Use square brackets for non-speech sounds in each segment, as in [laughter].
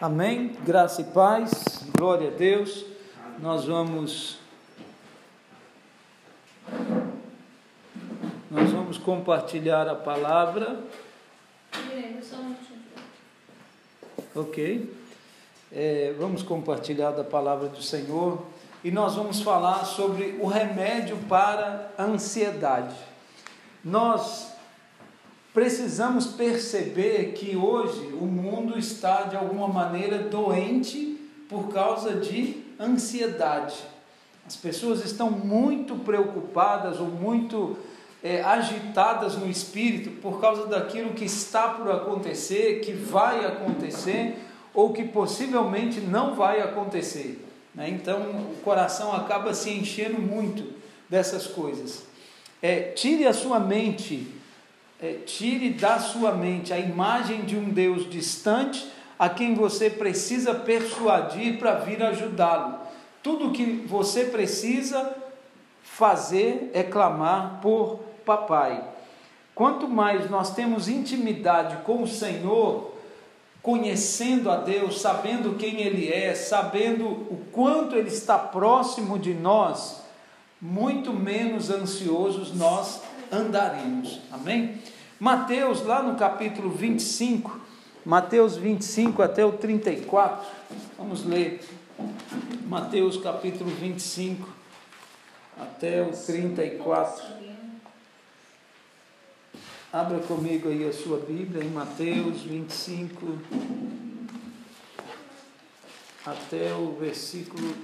Amém. Graça e paz. Glória a Deus. Nós vamos Nós vamos compartilhar a palavra. Ok. É, vamos compartilhar da palavra do Senhor e nós vamos falar sobre o remédio para a ansiedade. Nós precisamos perceber que hoje o mundo está de alguma maneira doente por causa de ansiedade. As pessoas estão muito preocupadas ou muito é, agitadas no espírito por causa daquilo que está por acontecer, que vai acontecer ou que possivelmente não vai acontecer. Né? Então o coração acaba se enchendo muito dessas coisas. É, tire a sua mente é, tire da sua mente a imagem de um Deus distante a quem você precisa persuadir para vir ajudá-lo. Tudo que você precisa fazer é clamar por papai. Quanto mais nós temos intimidade com o Senhor, conhecendo a Deus, sabendo quem Ele é, sabendo o quanto Ele está próximo de nós, muito menos ansiosos nós andaremos. Amém? Mateus, lá no capítulo 25, Mateus 25 até o 34, vamos ler. Mateus capítulo 25 até o 34. Abra comigo aí a sua Bíblia em Mateus 25 até o versículo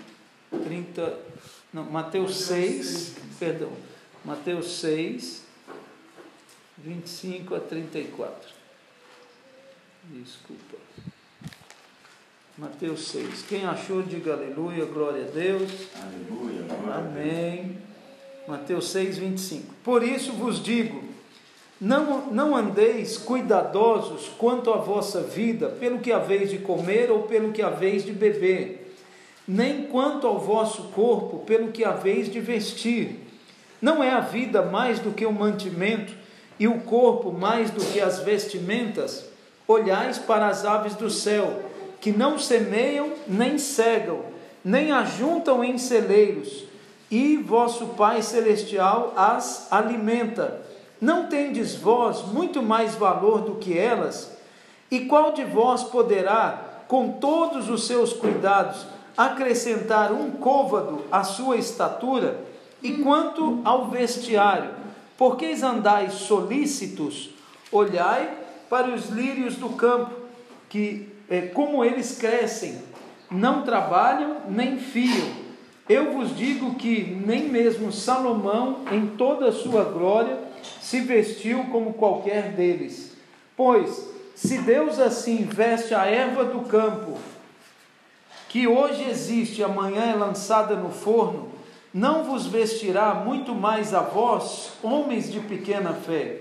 30, não, Mateus 6, perdão, Mateus 6, 25 a 34. Desculpa. Mateus 6. Quem achou, diga aleluia, glória a Deus. Aleluia, glória Amém. Mateus 6, 25. Por isso vos digo: não, não andeis cuidadosos quanto à vossa vida, pelo que haveis de comer ou pelo que haveis de beber, nem quanto ao vosso corpo, pelo que haveis de vestir. Não é a vida mais do que o mantimento, e o corpo mais do que as vestimentas? Olhais para as aves do céu, que não semeiam, nem cegam, nem ajuntam em celeiros, e vosso Pai Celestial as alimenta. Não tendes vós muito mais valor do que elas? E qual de vós poderá, com todos os seus cuidados, acrescentar um côvado à sua estatura? E quanto ao vestiário, por que andais solícitos? Olhai para os lírios do campo, que é, como eles crescem, não trabalham nem fiam. Eu vos digo que nem mesmo Salomão, em toda a sua glória, se vestiu como qualquer deles. Pois, se Deus assim veste a erva do campo, que hoje existe amanhã é lançada no forno, não vos vestirá muito mais a vós, homens de pequena fé?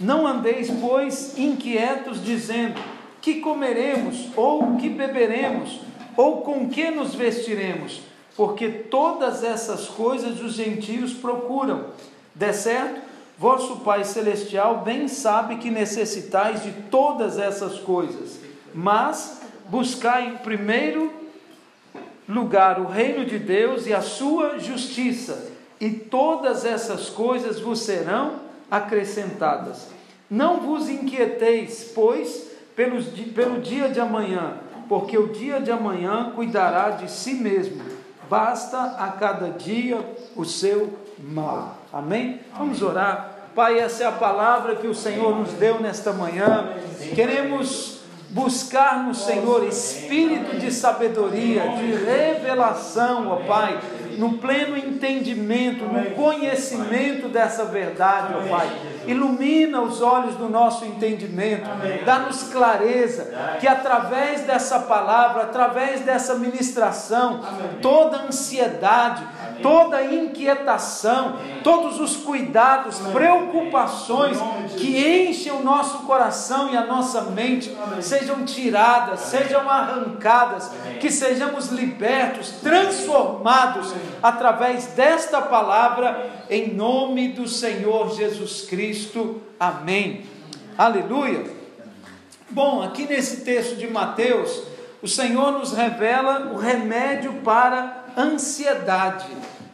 Não andeis, pois, inquietos, dizendo: que comeremos, ou que beberemos, ou com que nos vestiremos? Porque todas essas coisas os gentios procuram. De certo, vosso Pai Celestial bem sabe que necessitais de todas essas coisas, mas buscai primeiro lugar o reino de Deus e a sua justiça, e todas essas coisas vos serão acrescentadas. Não vos inquieteis, pois, pelos, pelo dia de amanhã, porque o dia de amanhã cuidará de si mesmo. Basta a cada dia o seu mal. Amém? Vamos orar. Pai, essa é a palavra que o Senhor nos deu nesta manhã. Queremos buscar no Senhor espírito de sabedoria, de revelação, ó Pai, no pleno entendimento, no conhecimento dessa verdade, ó Pai. Ilumina os olhos do nosso entendimento, dá-nos clareza, que através dessa palavra, através dessa ministração, toda ansiedade, toda inquietação, todos os cuidados, preocupações que enchem o nosso coração e a nossa mente sejam tiradas, sejam arrancadas, que sejamos libertos, transformados através desta palavra, em nome do Senhor Jesus Cristo. Amém. Aleluia. Bom, aqui nesse texto de Mateus, o Senhor nos revela o remédio para ansiedade.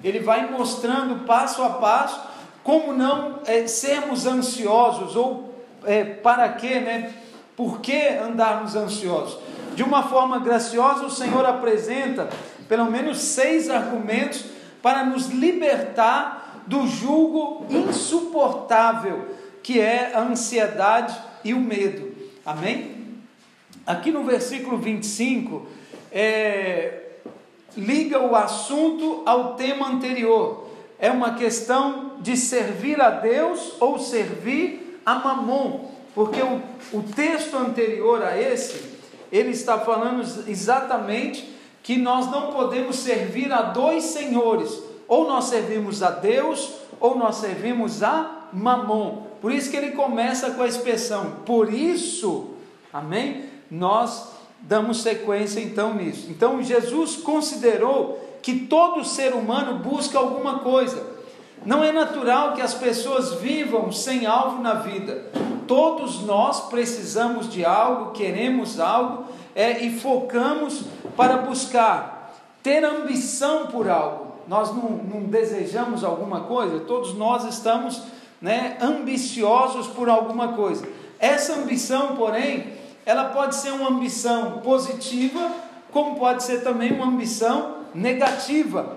Ele vai mostrando passo a passo como não é, sermos ansiosos ou é, para quê, né? Por que andarmos ansiosos? De uma forma graciosa, o Senhor apresenta pelo menos seis argumentos para nos libertar do jugo insuportável que é a ansiedade e o medo. Amém? Aqui no versículo 25, é, liga o assunto ao tema anterior. É uma questão de servir a Deus ou servir a Mamon, porque o, o texto anterior a esse, ele está falando exatamente que nós não podemos servir a dois senhores, ou nós servimos a Deus ou nós servimos a Mamon. Por isso que ele começa com a expressão, por isso, amém? Nós damos sequência então nisso. Então Jesus considerou que todo ser humano busca alguma coisa. Não é natural que as pessoas vivam sem alvo na vida. Todos nós precisamos de algo, queremos algo é, e focamos para buscar, ter ambição por algo. Nós não, não desejamos alguma coisa, todos nós estamos né, ambiciosos por alguma coisa. Essa ambição, porém, ela pode ser uma ambição positiva, como pode ser também uma ambição negativa.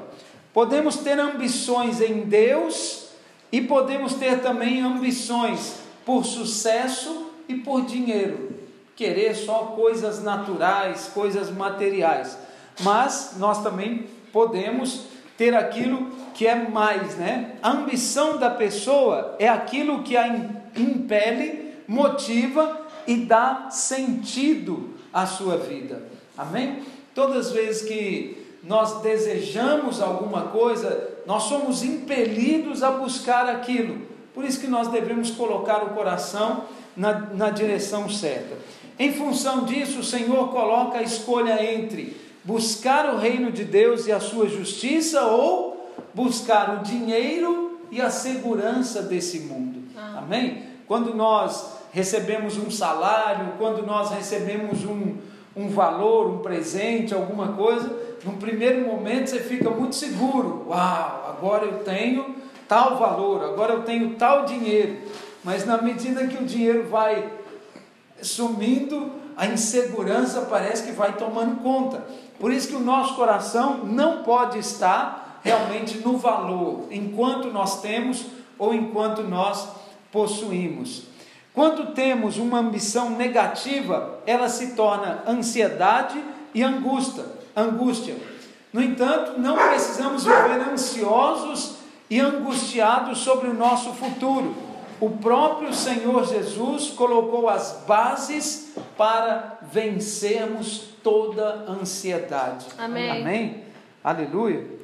Podemos ter ambições em Deus e podemos ter também ambições por sucesso e por dinheiro. Querer só coisas naturais, coisas materiais. Mas nós também podemos ter aquilo que é mais, né? A ambição da pessoa é aquilo que a impele, motiva e dá sentido à sua vida. Amém? Todas as vezes que nós desejamos alguma coisa, nós somos impelidos a buscar aquilo. Por isso que nós devemos colocar o coração na, na direção certa. Em função disso, o Senhor coloca a escolha entre buscar o reino de Deus e a sua justiça ou buscar o dinheiro e a segurança desse mundo. Ah. Amém? Quando nós recebemos um salário, quando nós recebemos um, um valor, um presente, alguma coisa, no primeiro momento você fica muito seguro. Uau, agora eu tenho tal valor, agora eu tenho tal dinheiro. Mas na medida que o dinheiro vai sumindo, a insegurança parece que vai tomando conta. Por isso que o nosso coração não pode estar realmente no valor, enquanto nós temos ou enquanto nós possuímos. Quando temos uma ambição negativa, ela se torna ansiedade e angústia. angústia. No entanto, não precisamos viver ansiosos e angustiados sobre o nosso futuro o próprio Senhor Jesus colocou as bases para vencermos toda ansiedade. Amém. Amém? Aleluia.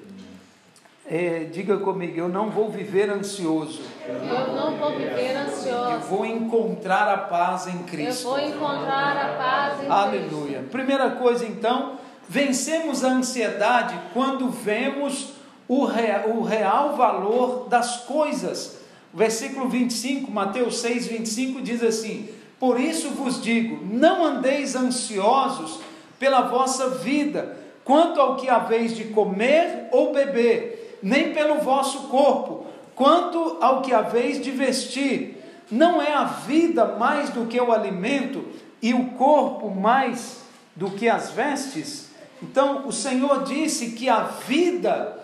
É, diga comigo, eu não vou viver ansioso. Eu não vou viver ansioso. Eu vou encontrar a paz em Cristo. Eu vou encontrar a paz em Aleluia. Cristo. Primeira coisa então, vencemos a ansiedade quando vemos o real, o real valor das coisas versículo 25, Mateus 6, 25 diz assim: Por isso vos digo, não andeis ansiosos pela vossa vida, quanto ao que haveis de comer ou beber, nem pelo vosso corpo, quanto ao que haveis de vestir. Não é a vida mais do que o alimento e o corpo mais do que as vestes? Então, o Senhor disse que a vida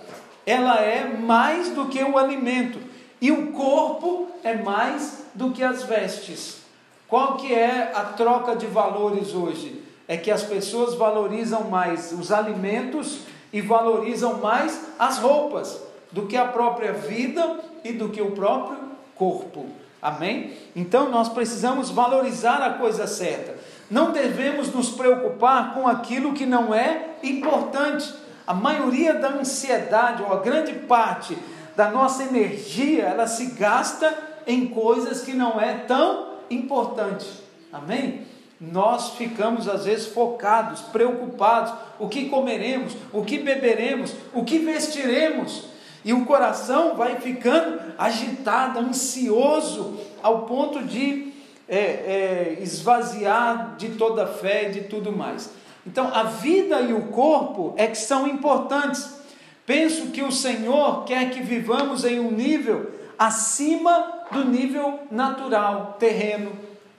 ela é mais do que o alimento. E o corpo é mais do que as vestes. Qual que é a troca de valores hoje? É que as pessoas valorizam mais os alimentos e valorizam mais as roupas do que a própria vida e do que o próprio corpo. Amém? Então nós precisamos valorizar a coisa certa. Não devemos nos preocupar com aquilo que não é importante. A maioria da ansiedade, ou a grande parte da nossa energia, ela se gasta em coisas que não é tão importante. Amém? Nós ficamos às vezes focados, preocupados, o que comeremos, o que beberemos, o que vestiremos, e o coração vai ficando agitado, ansioso, ao ponto de é, é, esvaziar de toda a fé e de tudo mais. Então, a vida e o corpo é que são importantes. Penso que o Senhor quer que vivamos em um nível acima do nível natural, terreno.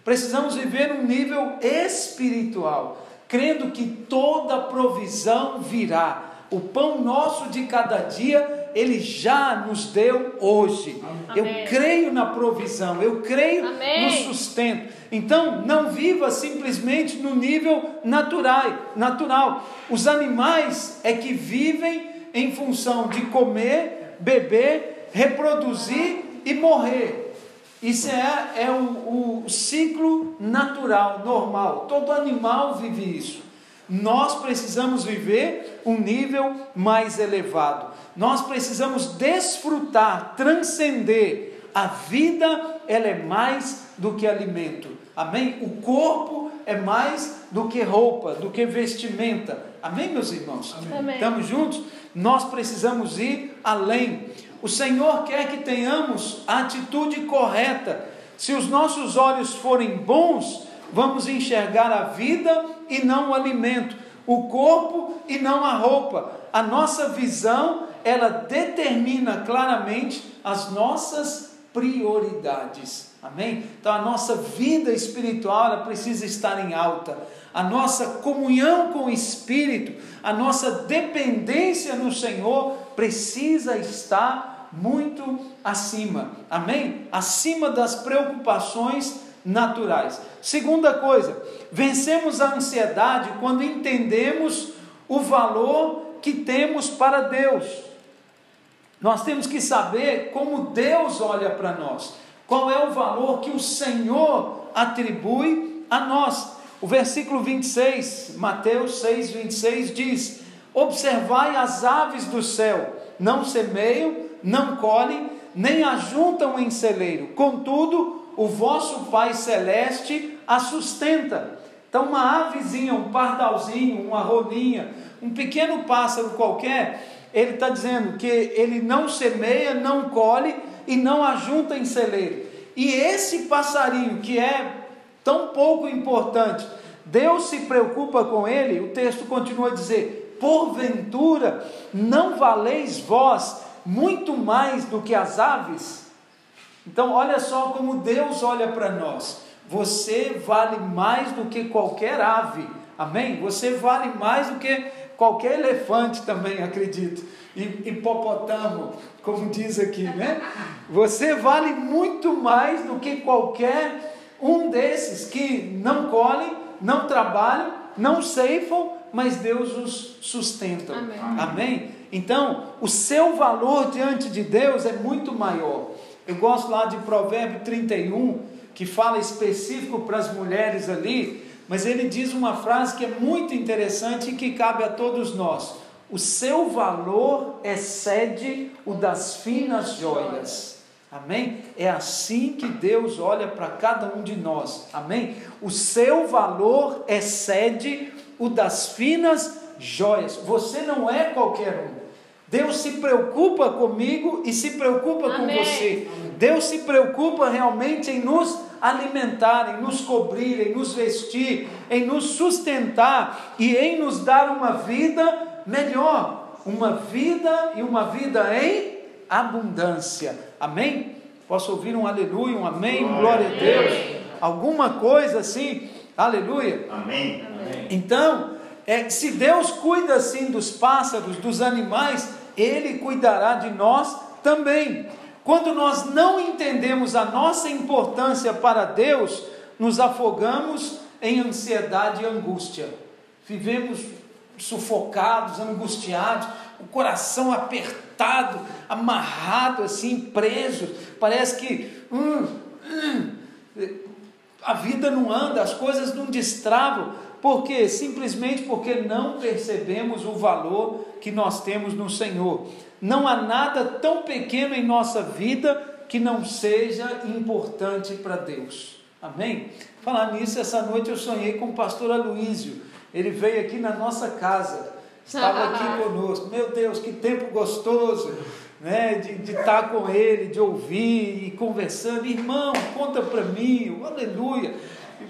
Precisamos viver um nível espiritual, crendo que toda provisão virá. O pão nosso de cada dia, Ele já nos deu hoje. Amém. Eu creio na provisão, eu creio Amém. no sustento. Então, não viva simplesmente no nível natural, natural. Os animais é que vivem em função de comer, beber, reproduzir e morrer. Isso é, é o, o ciclo natural, normal. Todo animal vive isso. Nós precisamos viver um nível mais elevado. Nós precisamos desfrutar, transcender. A vida, ela é mais do que alimento. Amém? O corpo é mais do que roupa, do que vestimenta. Amém, meus irmãos? Amém. Estamos juntos? Nós precisamos ir além. O Senhor quer que tenhamos a atitude correta. Se os nossos olhos forem bons, vamos enxergar a vida e não o alimento, o corpo e não a roupa. A nossa visão, ela determina claramente as nossas prioridades. Amém? Então a nossa vida espiritual precisa estar em alta. A nossa comunhão com o Espírito, a nossa dependência no Senhor precisa estar muito acima. Amém? Acima das preocupações naturais. Segunda coisa, vencemos a ansiedade quando entendemos o valor que temos para Deus. Nós temos que saber como Deus olha para nós, qual é o valor que o Senhor atribui a nós. O versículo 26, Mateus 6, 26 diz: Observai as aves do céu, não semeiam, não colhem, nem ajuntam em celeiro, contudo, o vosso Pai Celeste a sustenta. Então, uma avezinha, um pardalzinho, uma rolinha, um pequeno pássaro qualquer, ele está dizendo que ele não semeia, não colhe e não ajunta em celeiro. E esse passarinho que é tão pouco importante, Deus se preocupa com ele, o texto continua a dizer: porventura não valeis vós muito mais do que as aves? Então, olha só como Deus olha para nós. Você vale mais do que qualquer ave, amém? Você vale mais do que qualquer elefante também, [laughs] acredito. Hipopotamo, como diz aqui, né? Você vale muito mais do que qualquer um desses que não colhem, não trabalham, não ceifam, mas Deus os sustenta. Amém. Amém? Então, o seu valor diante de Deus é muito maior. Eu gosto lá de Provérbio 31, que fala específico para as mulheres ali, mas ele diz uma frase que é muito interessante e que cabe a todos nós. O seu valor excede o das finas joias. Amém? É assim que Deus olha para cada um de nós. Amém? O seu valor excede o das finas joias. Você não é qualquer um. Deus se preocupa comigo e se preocupa Amém. com você. Deus se preocupa realmente em nos alimentar, em nos cobrir, em nos vestir, em nos sustentar e em nos dar uma vida melhor. Uma vida e uma vida em abundância. Amém? Posso ouvir um aleluia, um amém, glória, glória a Deus. Alguma coisa assim, aleluia. Amém. Então, é, se Deus cuida assim dos pássaros, dos animais, ele cuidará de nós também. Quando nós não entendemos a nossa importância para Deus, nos afogamos em ansiedade e angústia. Vivemos sufocados, angustiados, o coração apertado, amarrado assim, preso. Parece que hum, hum, a vida não anda, as coisas não destravam. Por quê? Simplesmente porque não percebemos o valor que nós temos no Senhor. Não há nada tão pequeno em nossa vida que não seja importante para Deus. Amém? Falar nisso, essa noite eu sonhei com o pastor Aloísio. Ele veio aqui na nossa casa, estava aqui [laughs] conosco. Meu Deus, que tempo gostoso! Né, de, de estar com ele, de ouvir e conversando, irmão, conta para mim, aleluia,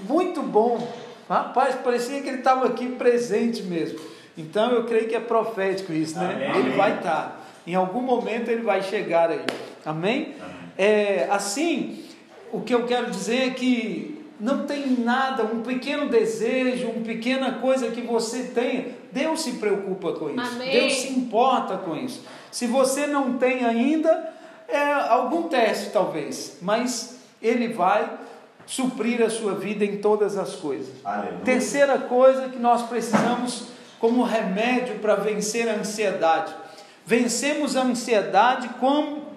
muito bom, Rapaz, parecia que ele estava aqui presente mesmo. Então eu creio que é profético isso, né? Amém. Ele vai estar. Em algum momento ele vai chegar aí. Amém? Amém. É, assim, o que eu quero dizer é que não tem nada, um pequeno desejo, uma pequena coisa que você tenha, Deus se preocupa com isso. Amém. Deus se importa com isso. Se você não tem ainda, é algum teste talvez, mas Ele vai suprir a sua vida em todas as coisas. Aleluia. Terceira coisa que nós precisamos como remédio para vencer a ansiedade. Vencemos a ansiedade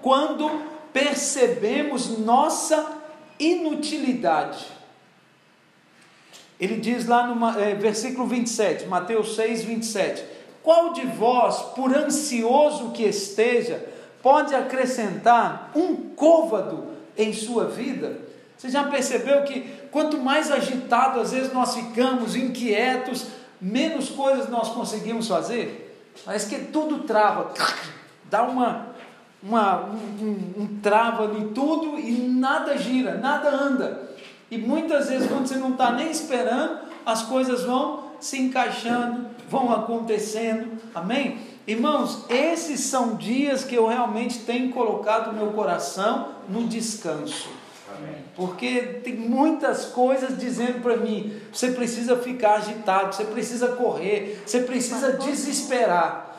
quando percebemos nossa inutilidade. Ele diz lá no eh, versículo 27, Mateus 6, 27. Qual de vós, por ansioso que esteja, pode acrescentar um côvado em sua vida? Você já percebeu que quanto mais agitado às vezes nós ficamos, inquietos, menos coisas nós conseguimos fazer? Parece que tudo trava, dá uma, uma, um, um, um trava ali tudo e nada gira, nada anda. E muitas vezes, quando você não está nem esperando, as coisas vão se encaixando, vão acontecendo. Amém? Irmãos, esses são dias que eu realmente tenho colocado meu coração no descanso. Amém. Porque tem muitas coisas dizendo para mim: você precisa ficar agitado, você precisa correr, você precisa desesperar.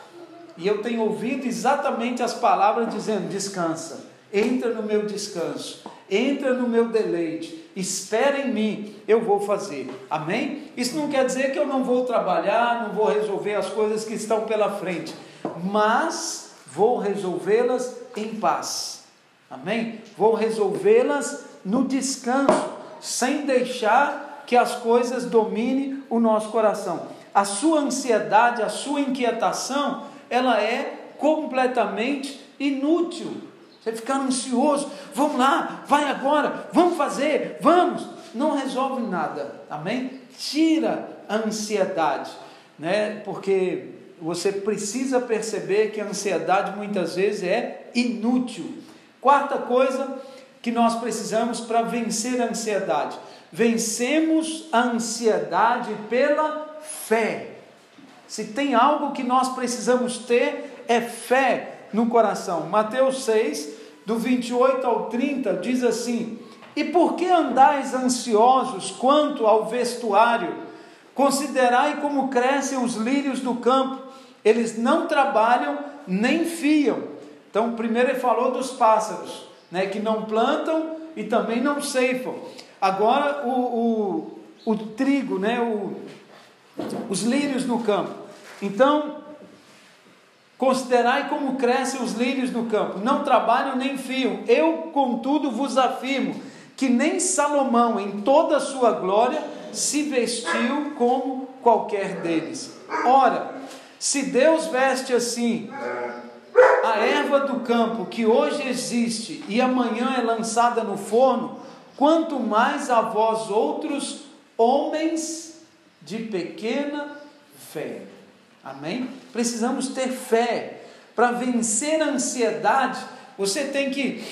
E eu tenho ouvido exatamente as palavras dizendo: descansa, entra no meu descanso, entra no meu deleite, espera em mim, eu vou fazer. Amém? Isso não quer dizer que eu não vou trabalhar, não vou resolver as coisas que estão pela frente, mas vou resolvê-las em paz. Amém? Vou resolvê-las no descanso, sem deixar que as coisas dominem o nosso coração. A sua ansiedade, a sua inquietação, ela é completamente inútil. Você ficar ansioso, vamos lá, vai agora, vamos fazer, vamos. Não resolve nada, amém? Tira a ansiedade, né? Porque você precisa perceber que a ansiedade muitas vezes é inútil. Quarta coisa que nós precisamos para vencer a ansiedade: vencemos a ansiedade pela fé. Se tem algo que nós precisamos ter, é fé no coração. Mateus 6, do 28 ao 30, diz assim: E por que andais ansiosos quanto ao vestuário? Considerai como crescem os lírios do campo, eles não trabalham nem fiam. Então, primeiro ele falou dos pássaros, né, que não plantam e também não ceifam. Agora, o, o, o trigo, né, o, os lírios no campo. Então, considerai como crescem os lírios no campo, não trabalham nem fiam. Eu, contudo, vos afirmo que nem Salomão, em toda a sua glória, se vestiu como qualquer deles. Ora, se Deus veste assim a erva do campo que hoje existe e amanhã é lançada no forno, quanto mais a vós outros, homens de pequena fé. Amém? Precisamos ter fé. Para vencer a ansiedade, você tem que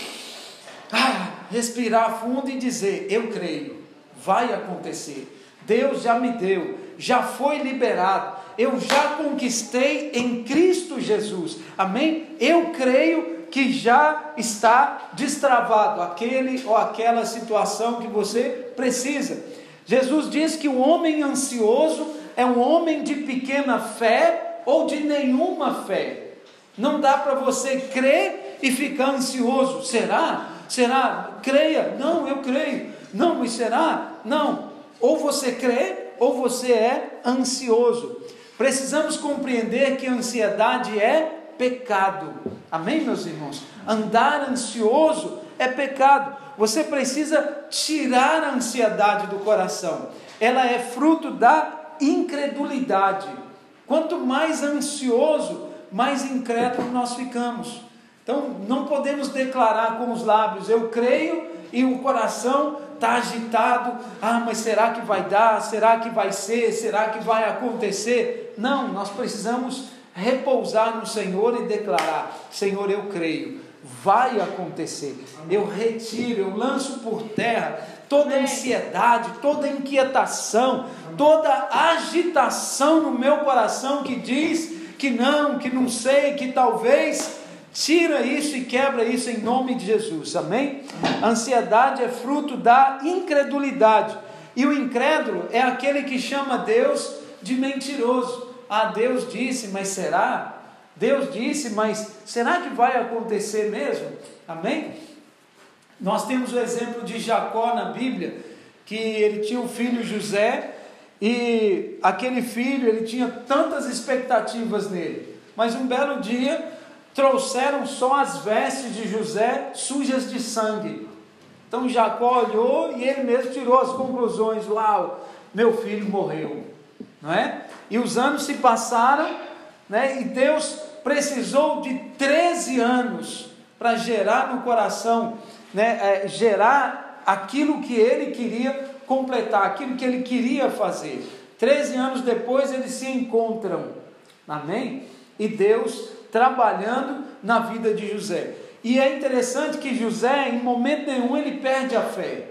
ah, respirar fundo e dizer: Eu creio, vai acontecer. Deus já me deu, já foi liberado, eu já conquistei em Cristo Jesus. Amém? Eu creio que já está destravado aquele ou aquela situação que você precisa. Jesus diz que o homem ansioso é um homem de pequena fé ou de nenhuma fé. Não dá para você crer e ficar ansioso. Será? Será? Creia. Não, eu creio. Não, mas será? Não. Ou você crê ou você é ansioso. Precisamos compreender que ansiedade é pecado. Amém, meus irmãos? Andar ansioso é pecado. Você precisa tirar a ansiedade do coração. Ela é fruto da incredulidade. Quanto mais ansioso, mais incrédulo nós ficamos. Então, não podemos declarar com os lábios, eu creio, e o coração está agitado. Ah, mas será que vai dar? Será que vai ser? Será que vai acontecer? Não, nós precisamos repousar no Senhor e declarar: Senhor, eu creio, vai acontecer. Eu retiro, eu lanço por terra toda Amém. ansiedade, toda inquietação, toda agitação no meu coração que diz que não, que não sei, que talvez, tira isso e quebra isso em nome de Jesus, amém? A ansiedade é fruto da incredulidade, e o incrédulo é aquele que chama Deus de mentiroso. Ah, Deus disse, mas será? Deus disse, mas será que vai acontecer mesmo? Amém? Nós temos o exemplo de Jacó na Bíblia, que ele tinha o filho José, e aquele filho, ele tinha tantas expectativas nele, mas um belo dia trouxeram só as vestes de José sujas de sangue. Então Jacó olhou e ele mesmo tirou as conclusões: Uau, meu filho morreu, não é? E os anos se passaram, né? E Deus precisou de 13 anos para gerar no coração, né? É, gerar aquilo que ele queria completar, aquilo que ele queria fazer. 13 anos depois eles se encontram, amém? E Deus trabalhando na vida de José. E é interessante que José, em momento nenhum, ele perde a fé.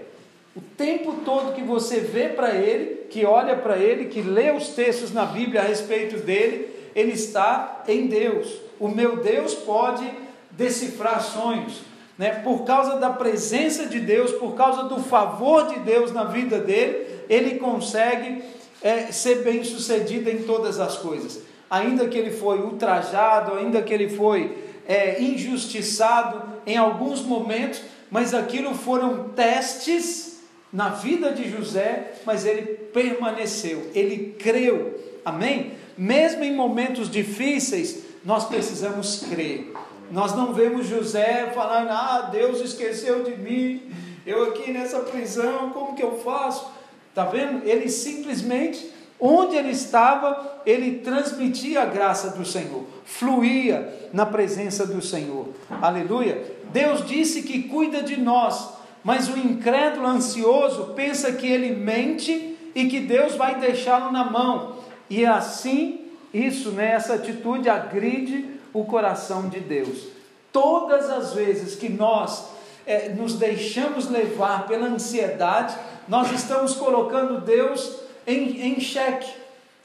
O tempo todo que você vê para ele, que olha para ele, que lê os textos na Bíblia a respeito dele, ele está em Deus. O meu Deus pode decifrar sonhos, né? Por causa da presença de Deus, por causa do favor de Deus na vida dele, ele consegue é, ser bem sucedido em todas as coisas. Ainda que ele foi ultrajado, ainda que ele foi é, injustiçado em alguns momentos, mas aquilo foram testes na vida de José, mas ele permaneceu, ele creu, amém? Mesmo em momentos difíceis, nós precisamos crer. Nós não vemos José falando, ah, Deus esqueceu de mim, eu aqui nessa prisão, como que eu faço? Está vendo? Ele simplesmente, onde ele estava, ele transmitia a graça do Senhor, fluía na presença do Senhor. Aleluia. Deus disse que cuida de nós, mas o incrédulo ansioso pensa que ele mente e que Deus vai deixá-lo na mão. E assim, isso, né, essa atitude agride o coração de Deus. Todas as vezes que nós é, nos deixamos levar pela ansiedade, nós estamos colocando Deus em, em xeque.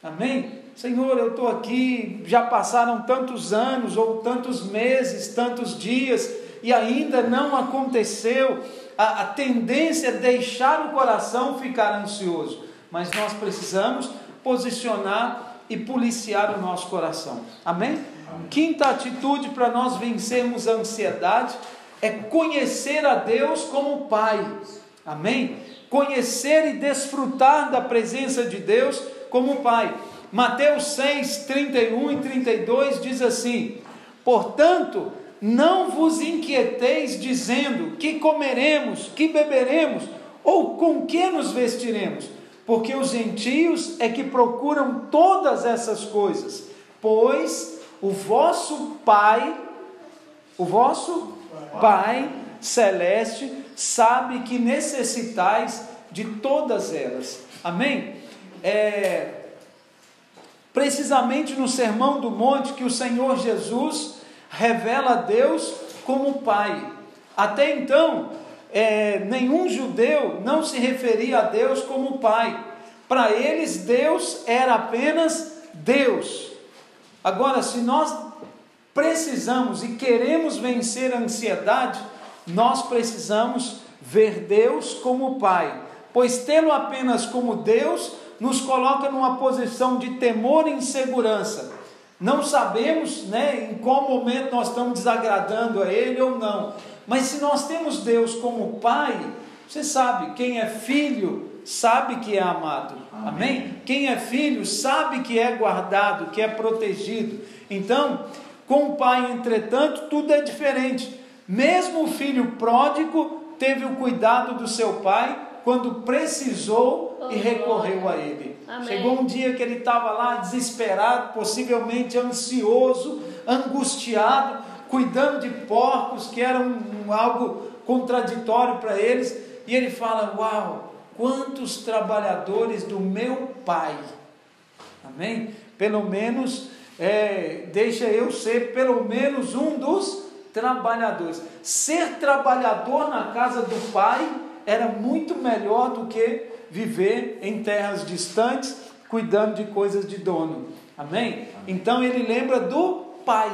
Amém? Senhor, eu estou aqui, já passaram tantos anos, ou tantos meses, tantos dias, e ainda não aconteceu. A, a tendência é deixar o coração ficar ansioso, mas nós precisamos posicionar e policiar o nosso coração. Amém? Quinta atitude para nós vencermos a ansiedade é conhecer a Deus como Pai. Amém? Conhecer e desfrutar da presença de Deus como Pai. Mateus 6, 31 e 32 diz assim: Portanto, não vos inquieteis dizendo que comeremos, que beberemos, ou com que nos vestiremos, porque os gentios é que procuram todas essas coisas, pois o vosso Pai, o vosso Pai celeste, sabe que necessitais de todas elas. Amém? É, precisamente no Sermão do Monte que o Senhor Jesus revela a Deus como Pai. Até então, é, nenhum judeu não se referia a Deus como Pai. Para eles, Deus era apenas Deus. Agora, se nós precisamos e queremos vencer a ansiedade, nós precisamos ver Deus como Pai, pois tê-lo apenas como Deus nos coloca numa posição de temor e insegurança. Não sabemos né, em qual momento nós estamos desagradando a Ele ou não, mas se nós temos Deus como Pai, você sabe, quem é filho sabe que é amado, amém? amém? Quem é filho sabe que é guardado, que é protegido. Então, com o pai, entretanto, tudo é diferente. Mesmo o filho pródigo teve o cuidado do seu pai quando precisou oh, e recorreu a ele. Amém. Chegou um dia que ele estava lá desesperado, possivelmente ansioso, angustiado, cuidando de porcos, que era um, um algo contraditório para eles, e ele fala: Uau, quantos trabalhadores do meu pai, amém? Pelo menos, é, deixa eu ser pelo menos um dos trabalhadores. Ser trabalhador na casa do pai era muito melhor do que viver em terras distantes, cuidando de coisas de dono. Amém? Então ele lembra do Pai.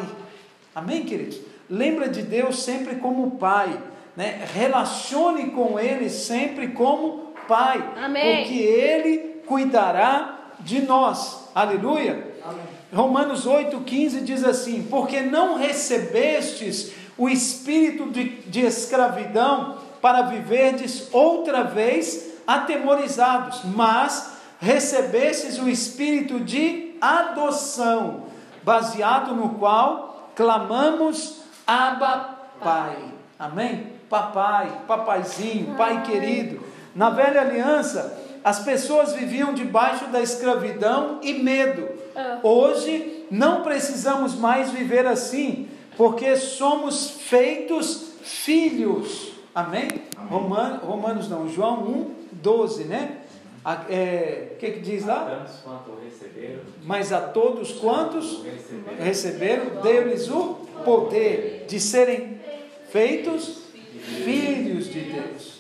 Amém, queridos? Lembra de Deus sempre como Pai. Né? Relacione com Ele sempre como Pai. Amém. Porque Ele cuidará de nós. Aleluia. Amém. Romanos 8,15 diz assim: Porque não recebestes o espírito de, de escravidão para viverdes outra vez atemorizados, mas recebestes o espírito de adoção, baseado no qual clamamos Abba Pai. Amém? Papai, papaizinho, pai querido. Na velha aliança, as pessoas viviam debaixo da escravidão e medo. Ah. Hoje não precisamos mais viver assim, porque somos feitos filhos. Amém? Romanos, Romanos não, João 1, 12, né? A- é, O que, que diz lá? Tantos quanto receberam, Mas a todos quantos receberam receberam, deu-lhes o poder de serem feitos filhos de Deus.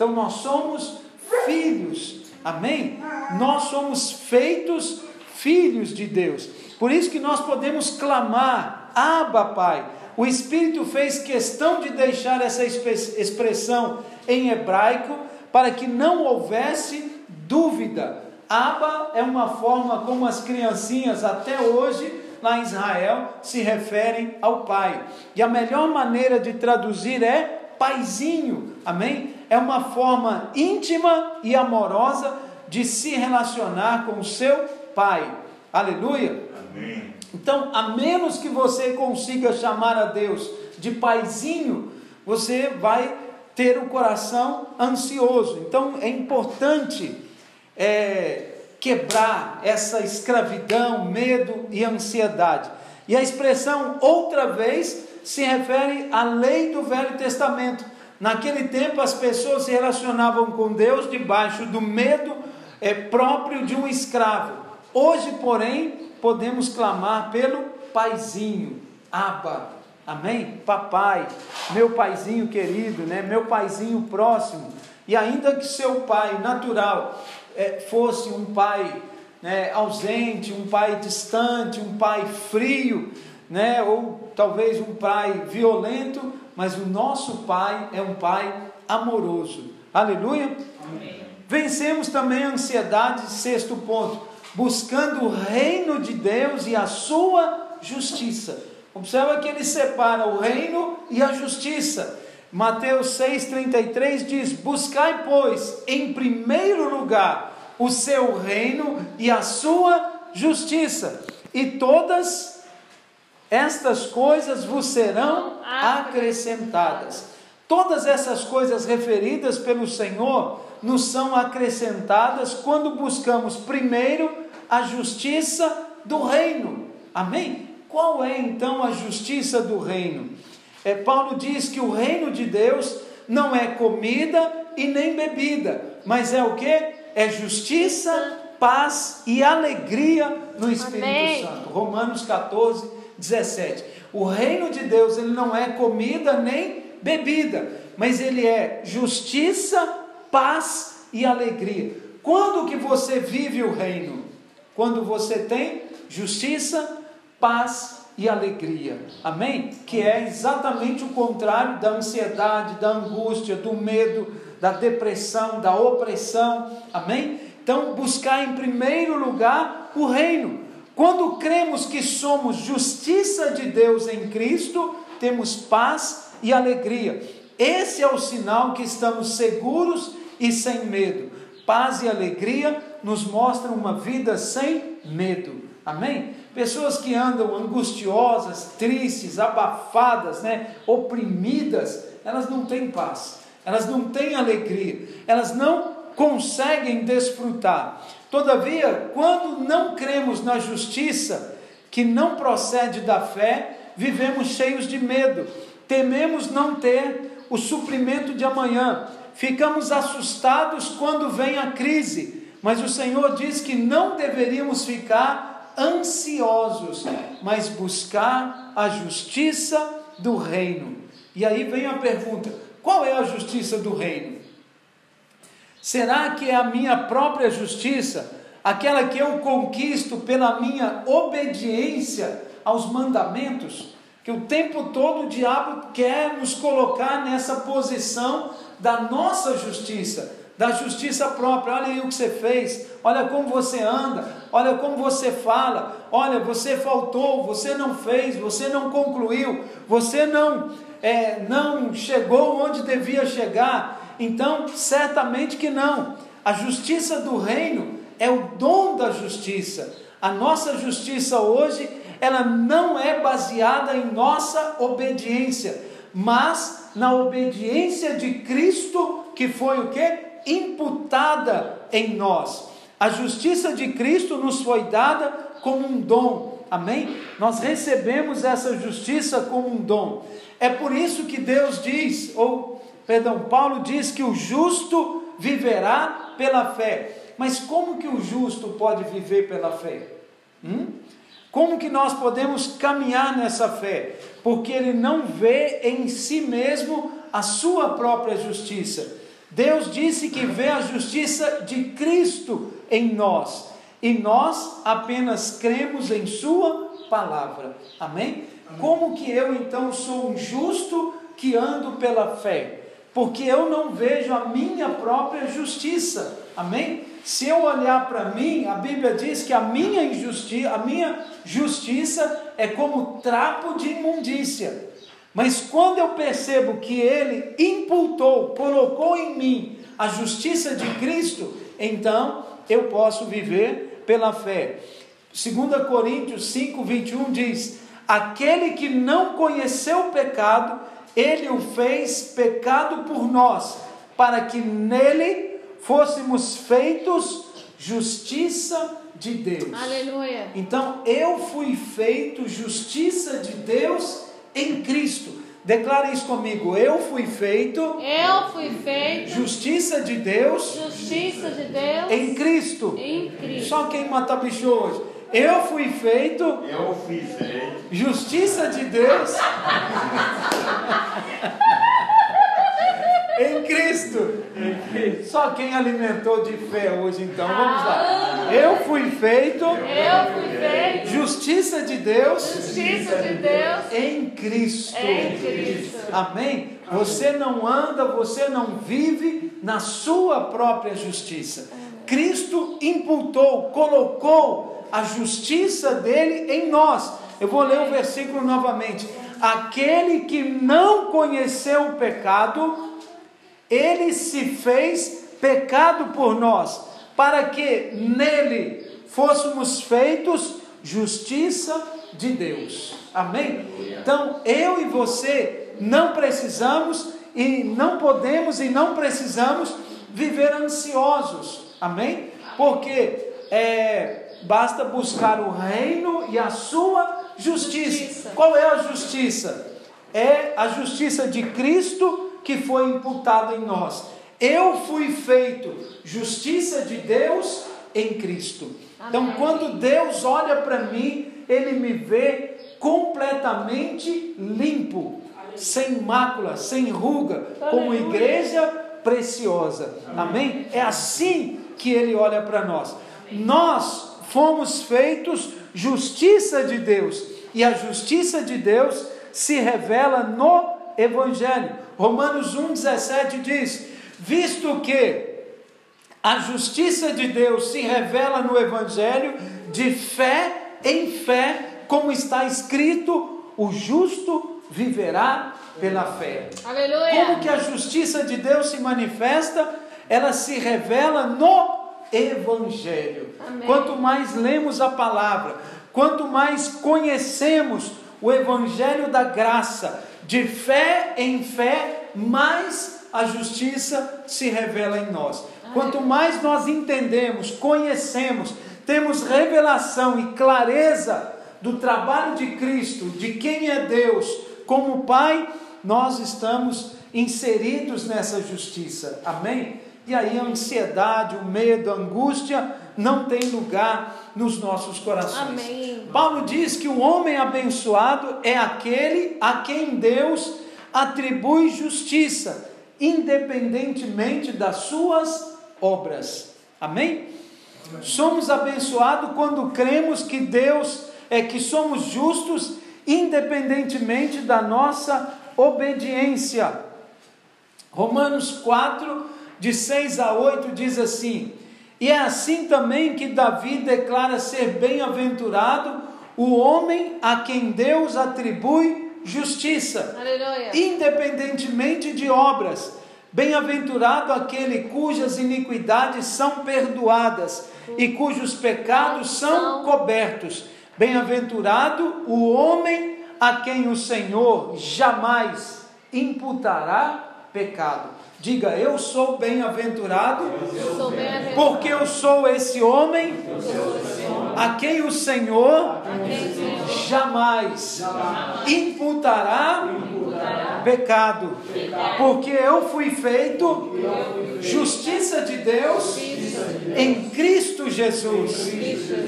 Então nós somos filhos, amém? Nós somos feitos filhos de Deus. Por isso que nós podemos clamar, Abba, Pai. O Espírito fez questão de deixar essa expressão em hebraico para que não houvesse dúvida. Abba é uma forma como as criancinhas até hoje lá em Israel se referem ao pai. E a melhor maneira de traduzir é paizinho. Amém? É uma forma íntima e amorosa de se relacionar com o seu pai. Aleluia. Amém. Então, a menos que você consiga chamar a Deus de paizinho, você vai ter o coração ansioso. Então, é importante é, quebrar essa escravidão, medo e ansiedade. E a expressão outra vez se refere à lei do Velho Testamento. Naquele tempo, as pessoas se relacionavam com Deus debaixo do medo é, próprio de um escravo. Hoje, porém, podemos clamar pelo paizinho, Abba, amém? Papai, meu paizinho querido, né? meu paizinho próximo. E ainda que seu pai natural é, fosse um pai né, ausente, um pai distante, um pai frio, né, ou talvez um pai violento, mas o nosso pai é um pai amoroso. Aleluia? Vencemos também a ansiedade, sexto ponto, buscando o reino de Deus e a sua justiça. Observa que ele separa o reino e a justiça. Mateus 6,33 diz: Buscai, pois, em primeiro lugar o seu reino e a sua justiça, e todas estas coisas vos serão acrescentadas. Todas essas coisas referidas pelo Senhor nos são acrescentadas quando buscamos primeiro a justiça do reino. Amém? Qual é então a justiça do reino? É, Paulo diz que o reino de Deus não é comida e nem bebida, mas é o que? É justiça, paz e alegria no Espírito Amém. Santo. Romanos 14, 17. O reino de Deus ele não é comida nem bebida, mas ele é justiça, paz e alegria. Quando que você vive o reino? Quando você tem justiça, paz e alegria. Amém? Que é exatamente o contrário da ansiedade, da angústia, do medo, da depressão, da opressão. Amém? Então, buscar em primeiro lugar o reino. Quando cremos que somos justiça de Deus em Cristo, temos paz e alegria. Esse é o sinal que estamos seguros e sem medo. Paz e alegria nos mostram uma vida sem medo. Amém? Pessoas que andam angustiosas, tristes, abafadas, né, oprimidas, elas não têm paz, elas não têm alegria, elas não conseguem desfrutar. Todavia, quando não cremos na justiça que não procede da fé, vivemos cheios de medo, tememos não ter o suprimento de amanhã, ficamos assustados quando vem a crise, mas o Senhor diz que não deveríamos ficar ansiosos, mas buscar a justiça do reino. E aí vem a pergunta: qual é a justiça do reino? Será que é a minha própria justiça, aquela que eu conquisto pela minha obediência aos mandamentos? Que o tempo todo o diabo quer nos colocar nessa posição da nossa justiça, da justiça própria. Olha aí o que você fez, olha como você anda, olha como você fala, olha, você faltou, você não fez, você não concluiu, você não, é, não chegou onde devia chegar. Então, certamente que não. A justiça do reino é o dom da justiça. A nossa justiça hoje, ela não é baseada em nossa obediência, mas na obediência de Cristo, que foi o que? imputada em nós. A justiça de Cristo nos foi dada como um dom. Amém? Nós recebemos essa justiça como um dom. É por isso que Deus diz, ou perdão, Paulo diz que o justo viverá pela fé. Mas como que o justo pode viver pela fé? Hum? Como que nós podemos caminhar nessa fé? Porque ele não vê em si mesmo a sua própria justiça. Deus disse que vê a justiça de Cristo em nós e nós apenas cremos em Sua palavra. Amém? Como que eu então sou um justo que ando pela fé? Porque eu não vejo a minha própria justiça. Amém? Se eu olhar para mim, a Bíblia diz que a minha injustiça, a minha justiça é como trapo de imundícia. Mas quando eu percebo que Ele imputou, colocou em mim a justiça de Cristo, então eu posso viver pela fé. 2 Coríntios 5, 21 diz: Aquele que não conheceu o pecado, ele o fez pecado por nós, para que nele fôssemos feitos justiça de Deus. Aleluia. Então eu fui feito justiça de Deus em Cristo. Declara isso comigo. Eu fui feito. Eu fui feito. Justiça de Deus. Justiça de Deus. Em Cristo. Em Cristo. Só quem mata bicho hoje. Eu fui feito. Eu fui feito. Justiça de Deus. em Cristo. Só quem alimentou de fé hoje, então. Vamos lá. Eu fui feito. Eu fui feito. Justiça de Deus. Justiça de Deus. Em Cristo. Em Cristo. Amém? Você não anda, você não vive na sua própria justiça. Cristo imputou, colocou a justiça dele em nós. Eu vou ler o versículo novamente. Aquele que não conheceu o pecado, ele se fez pecado por nós, para que nele fôssemos feitos justiça de Deus. Amém? Então, eu e você não precisamos e não podemos e não precisamos viver ansiosos. Amém? Porque é, basta buscar o reino e a sua justiça. Justiça. Qual é a justiça? É a justiça de Cristo que foi imputada em nós. Eu fui feito justiça de Deus em Cristo. Então, Amém. quando Deus olha para mim, Ele me vê completamente limpo, sem mácula, sem ruga, como igreja preciosa. Amém? É assim que Ele olha para nós. Nós fomos feitos justiça de Deus, e a justiça de Deus se revela no Evangelho. Romanos 1,17 diz: Visto que a justiça de Deus se revela no Evangelho, de fé em fé, como está escrito: o justo viverá pela fé. Aleluia. Como que a justiça de Deus se manifesta? Ela se revela no Evangelho. Amém. Quanto mais lemos a palavra, quanto mais conhecemos o Evangelho da graça, de fé em fé, mais a justiça se revela em nós. Quanto mais nós entendemos, conhecemos, temos revelação e clareza do trabalho de Cristo, de quem é Deus, como Pai, nós estamos inseridos nessa justiça. Amém? E aí a ansiedade, o medo, a angústia não tem lugar nos nossos corações. Amém. Paulo diz que o homem abençoado é aquele a quem Deus atribui justiça, independentemente das suas obras. Amém? Somos abençoados quando cremos que Deus é que somos justos independentemente da nossa obediência. Romanos 4, de 6 a 8 diz assim: E é assim também que Davi declara ser bem-aventurado o homem a quem Deus atribui justiça, Aleluia. independentemente de obras. Bem-aventurado aquele cujas iniquidades são perdoadas e cujos pecados são cobertos. Bem-aventurado o homem a quem o Senhor jamais imputará pecado. Diga, eu sou bem-aventurado, porque eu sou esse homem a quem o Senhor jamais imputará pecado, porque eu fui feito justiça de Deus em Cristo Jesus.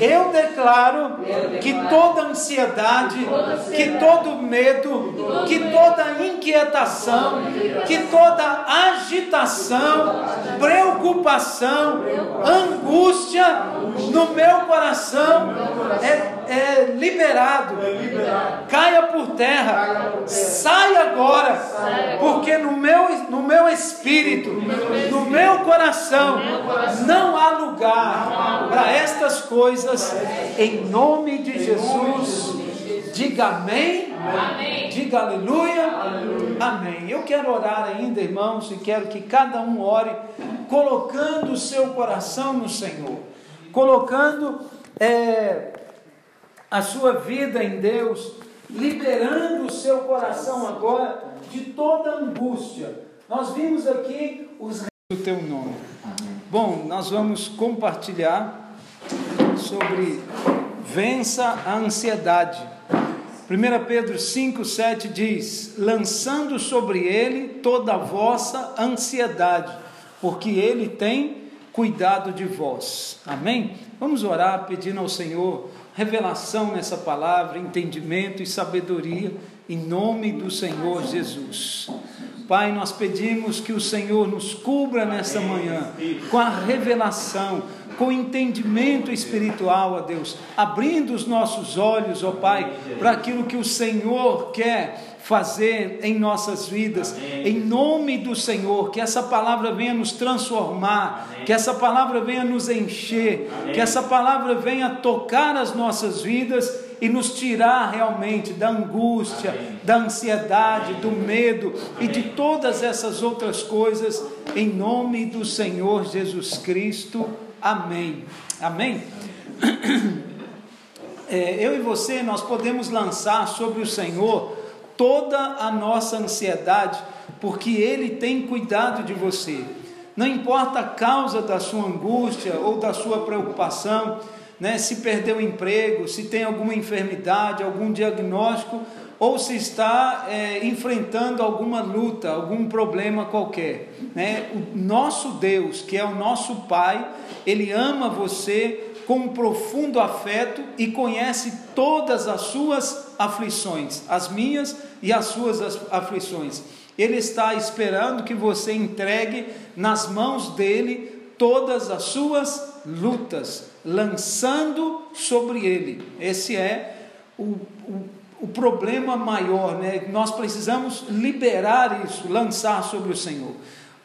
Eu declaro que toda ansiedade, que todo medo, que toda inquietação, que toda agitação, preocupação, angústia no meu coração é, é liberado. Caia por terra, saia agora, porque no meu, no meu espírito, no meu coração, não há lugar para estas coisas, em nome de Jesus. Diga amém. Amém. Diga aleluia. Amém. Eu quero orar ainda, irmãos, e quero que cada um ore colocando o seu coração no Senhor, colocando é, a sua vida em Deus, liberando o seu coração agora de toda angústia. Nós vimos aqui os do teu nome. Bom, nós vamos compartilhar sobre vença a ansiedade. 1 Pedro 5, 7 diz: lançando sobre ele toda a vossa ansiedade, porque ele tem cuidado de vós. Amém? Vamos orar pedindo ao Senhor revelação nessa palavra, entendimento e sabedoria, em nome do Senhor Jesus. Pai, nós pedimos que o Senhor nos cubra nessa manhã com a revelação, com o entendimento espiritual, ó Deus, abrindo os nossos olhos, ó Pai, para aquilo que o Senhor quer fazer em nossas vidas, em nome do Senhor, que essa palavra venha nos transformar, que essa palavra venha nos encher, que essa palavra venha tocar as nossas vidas e nos tirar realmente da angústia, da ansiedade, do medo e de todas essas outras coisas, em nome do Senhor Jesus Cristo. Amém. Amém. [coughs] É, eu e você, nós podemos lançar sobre o Senhor toda a nossa ansiedade, porque Ele tem cuidado de você. Não importa a causa da sua angústia ou da sua preocupação, né? se perdeu o emprego, se tem alguma enfermidade, algum diagnóstico, ou se está é, enfrentando alguma luta, algum problema qualquer. Né? O nosso Deus, que é o nosso Pai, Ele ama você com um profundo afeto e conhece todas as suas aflições, as minhas e as suas aflições. Ele está esperando que você entregue nas mãos dele todas as suas lutas, lançando sobre ele. Esse é o, o, o problema maior, né? Nós precisamos liberar isso, lançar sobre o Senhor.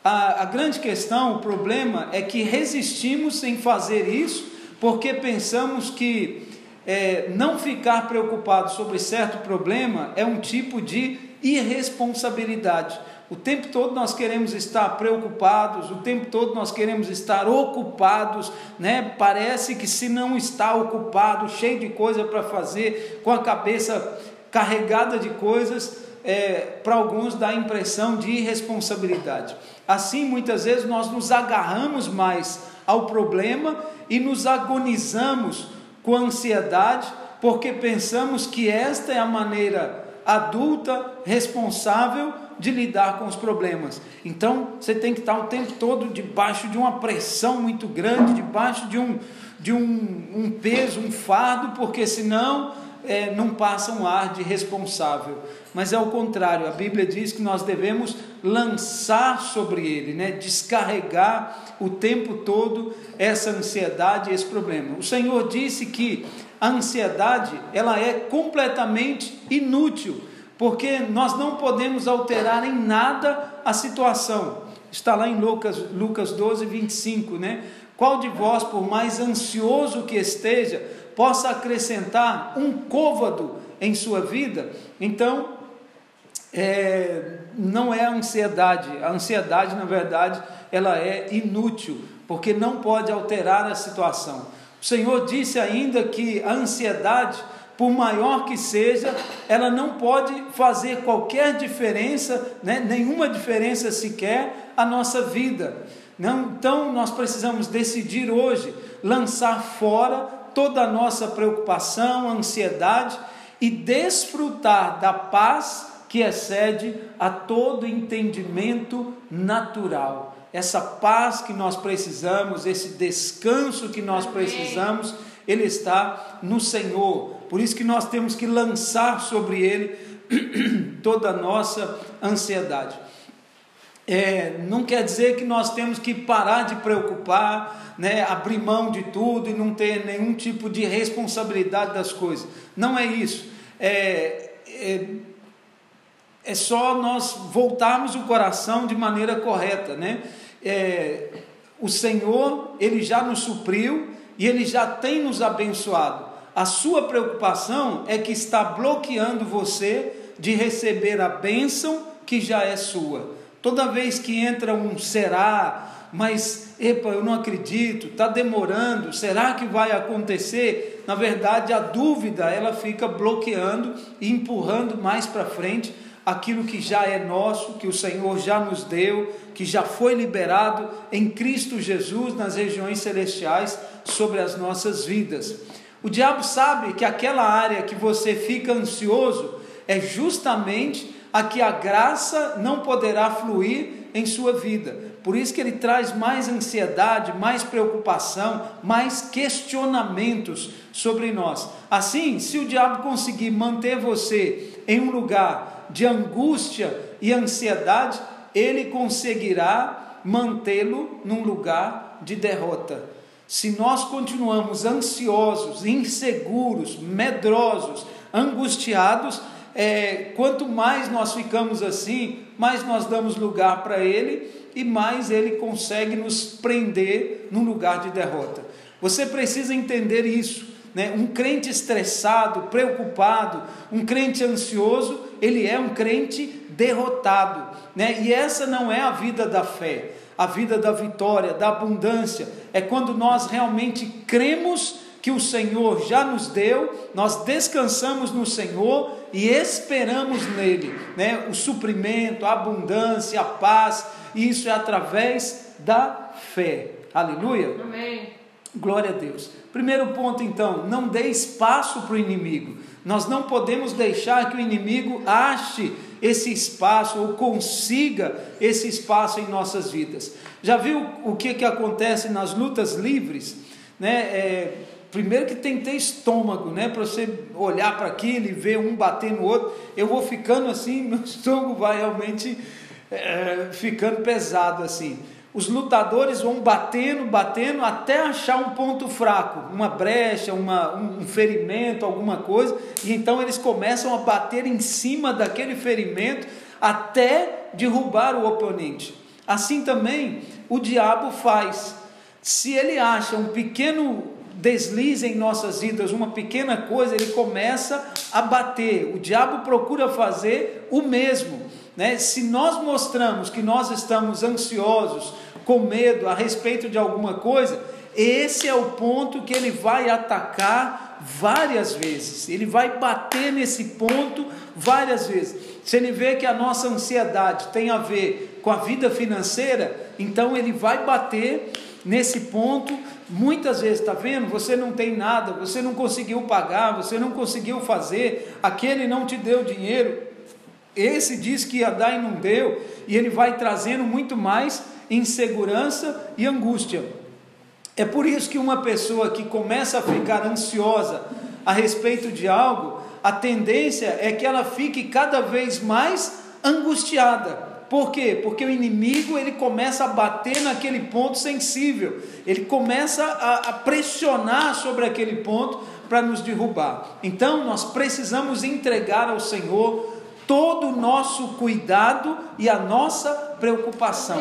A, a grande questão, o problema é que resistimos em fazer isso porque pensamos que é, não ficar preocupado sobre certo problema é um tipo de irresponsabilidade. O tempo todo nós queremos estar preocupados, o tempo todo nós queremos estar ocupados, né? Parece que se não está ocupado, cheio de coisa para fazer, com a cabeça carregada de coisas, é, para alguns dá a impressão de irresponsabilidade. Assim, muitas vezes nós nos agarramos mais ao problema e nos agonizamos com ansiedade, porque pensamos que esta é a maneira adulta, responsável de lidar com os problemas. Então, você tem que estar o tempo todo debaixo de uma pressão muito grande, debaixo de um, de um, um peso, um fardo, porque senão é, não passa um ar de responsável, mas é o contrário. A Bíblia diz que nós devemos lançar sobre ele, né? descarregar o tempo todo essa ansiedade, esse problema. O Senhor disse que a ansiedade ela é completamente inútil, porque nós não podemos alterar em nada a situação. Está lá em Lucas, Lucas 12, 25, né? Qual de vós, por mais ansioso que esteja, possa acrescentar um côvado em sua vida? Então, é, não é a ansiedade. A ansiedade, na verdade, ela é inútil, porque não pode alterar a situação. O Senhor disse ainda que a ansiedade, por maior que seja, ela não pode fazer qualquer diferença, né, nenhuma diferença sequer, a nossa vida. Não, então nós precisamos decidir hoje lançar fora toda a nossa preocupação, ansiedade e desfrutar da paz que excede a todo entendimento natural. Essa paz que nós precisamos, esse descanso que nós precisamos, ele está no Senhor. Por isso que nós temos que lançar sobre ele [clears throat] toda a nossa ansiedade. É, não quer dizer que nós temos que parar de preocupar, né, abrir mão de tudo e não ter nenhum tipo de responsabilidade das coisas. Não é isso. É, é, é só nós voltarmos o coração de maneira correta, né? É, o Senhor, Ele já nos supriu e Ele já tem nos abençoado. A sua preocupação é que está bloqueando você de receber a bênção que já é sua. Toda vez que entra um será, mas epa, eu não acredito, está demorando, será que vai acontecer? Na verdade, a dúvida ela fica bloqueando e empurrando mais para frente aquilo que já é nosso, que o Senhor já nos deu, que já foi liberado em Cristo Jesus nas regiões celestiais sobre as nossas vidas. O diabo sabe que aquela área que você fica ansioso é justamente a que a graça não poderá fluir em sua vida. Por isso que ele traz mais ansiedade, mais preocupação, mais questionamentos sobre nós. Assim, se o diabo conseguir manter você em um lugar de angústia e ansiedade, ele conseguirá mantê-lo num lugar de derrota. Se nós continuamos ansiosos, inseguros, medrosos, angustiados, é, quanto mais nós ficamos assim, mais nós damos lugar para ele e mais ele consegue nos prender num lugar de derrota. Você precisa entender isso. Né? Um crente estressado, preocupado, um crente ansioso, ele é um crente derrotado. Né? E essa não é a vida da fé, a vida da vitória, da abundância. É quando nós realmente cremos que o Senhor já nos deu, nós descansamos no Senhor e esperamos nele, né? O suprimento, a abundância, a paz, e isso é através da fé. Aleluia. Amém. Glória a Deus. Primeiro ponto, então, não dê espaço para o inimigo. Nós não podemos deixar que o inimigo ache esse espaço ou consiga esse espaço em nossas vidas. Já viu o que, que acontece nas lutas livres? Né? É, primeiro que tem que ter estômago, né? Para você olhar para aquilo e ver um bater no outro. Eu vou ficando assim, [laughs] meu estômago vai realmente é, ficando pesado assim. Os lutadores vão batendo, batendo até achar um ponto fraco, uma brecha, uma, um ferimento, alguma coisa, e então eles começam a bater em cima daquele ferimento até derrubar o oponente. Assim também o diabo faz. Se ele acha um pequeno deslize em nossas vidas uma pequena coisa, ele começa a bater. O diabo procura fazer o mesmo. Né? Se nós mostramos que nós estamos ansiosos, com medo a respeito de alguma coisa, esse é o ponto que ele vai atacar várias vezes. Ele vai bater nesse ponto várias vezes. Se ele vê que a nossa ansiedade tem a ver com a vida financeira, então ele vai bater nesse ponto Muitas vezes, está vendo? Você não tem nada, você não conseguiu pagar, você não conseguiu fazer, aquele não te deu dinheiro, esse diz que ia dar e não deu, e ele vai trazendo muito mais insegurança e angústia. É por isso que uma pessoa que começa a ficar ansiosa a respeito de algo, a tendência é que ela fique cada vez mais angustiada. Por quê? Porque o inimigo ele começa a bater naquele ponto sensível, ele começa a, a pressionar sobre aquele ponto para nos derrubar. Então nós precisamos entregar ao Senhor todo o nosso cuidado e a nossa preocupação.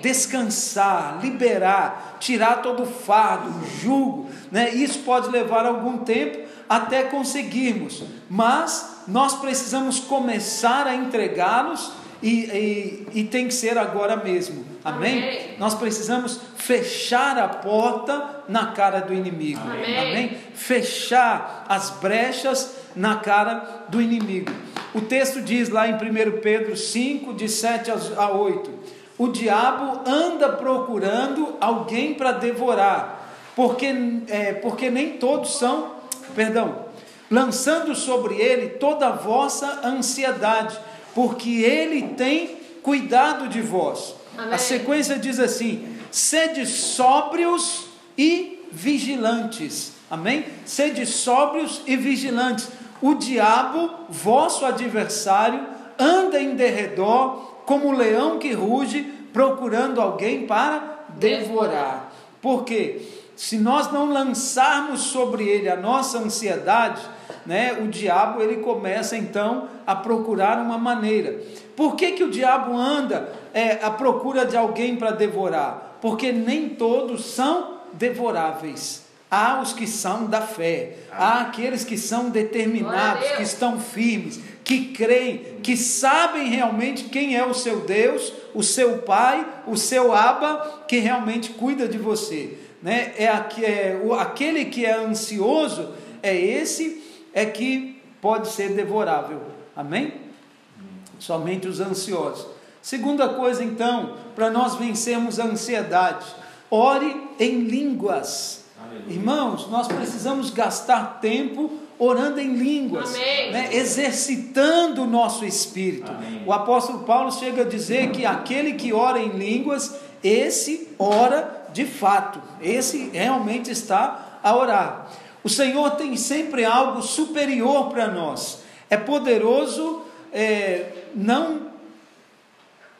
Descansar, liberar, tirar todo o fardo, o jugo. Né? Isso pode levar algum tempo até conseguirmos, mas nós precisamos começar a entregá-los e, e, e, tem que ser agora mesmo. Amém? Amém? Nós precisamos fechar a porta na cara do inimigo. Amém. Amém? Fechar as brechas na cara do inimigo. O texto diz lá em 1 Pedro 5, de 7 a 8: O diabo anda procurando alguém para devorar, porque, é, porque nem todos são, perdão, lançando sobre ele toda a vossa ansiedade, porque ele tem cuidado de vós. Amém. A sequência diz assim: sede sóbrios e vigilantes. Amém? Sede sóbrios e vigilantes. O diabo, vosso adversário, anda em derredor como um leão que ruge, procurando alguém para devorar. Por quê? Se nós não lançarmos sobre ele a nossa ansiedade, né, o diabo ele começa então a procurar uma maneira. Por que, que o diabo anda é, à procura de alguém para devorar? Porque nem todos são devoráveis. Há os que são da fé, há aqueles que são determinados, que estão firmes, que creem, que sabem realmente quem é o seu Deus, o seu Pai, o seu Abba, que realmente cuida de você. Né? É, é o- aquele que é ansioso, é esse é que pode ser devorável. Amém? Somente os ansiosos. Segunda coisa, então, para nós vencermos a ansiedade, ore em línguas. Aleluia. Irmãos, nós precisamos gastar tempo orando em línguas, né? exercitando o nosso espírito. Amém. O apóstolo Paulo chega a dizer que aquele que ora em línguas, esse ora de fato, esse realmente está a orar. O Senhor tem sempre algo superior para nós. É poderoso, é, não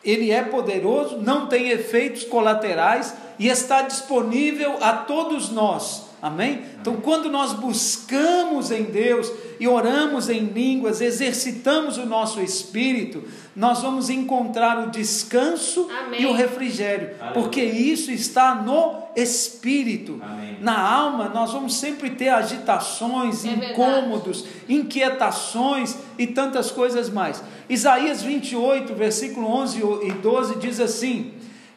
ele é poderoso, não tem efeitos colaterais e está disponível a todos nós. Amém? Então, quando nós buscamos em Deus e oramos em línguas, exercitamos o nosso espírito, nós vamos encontrar o descanso Amém. e o refrigério, Aleluia. porque isso está no espírito. Amém. Na alma, nós vamos sempre ter agitações, É verdade. incômodos, inquietações e tantas coisas mais. Isaías 28, versículo 11 e 12 diz assim: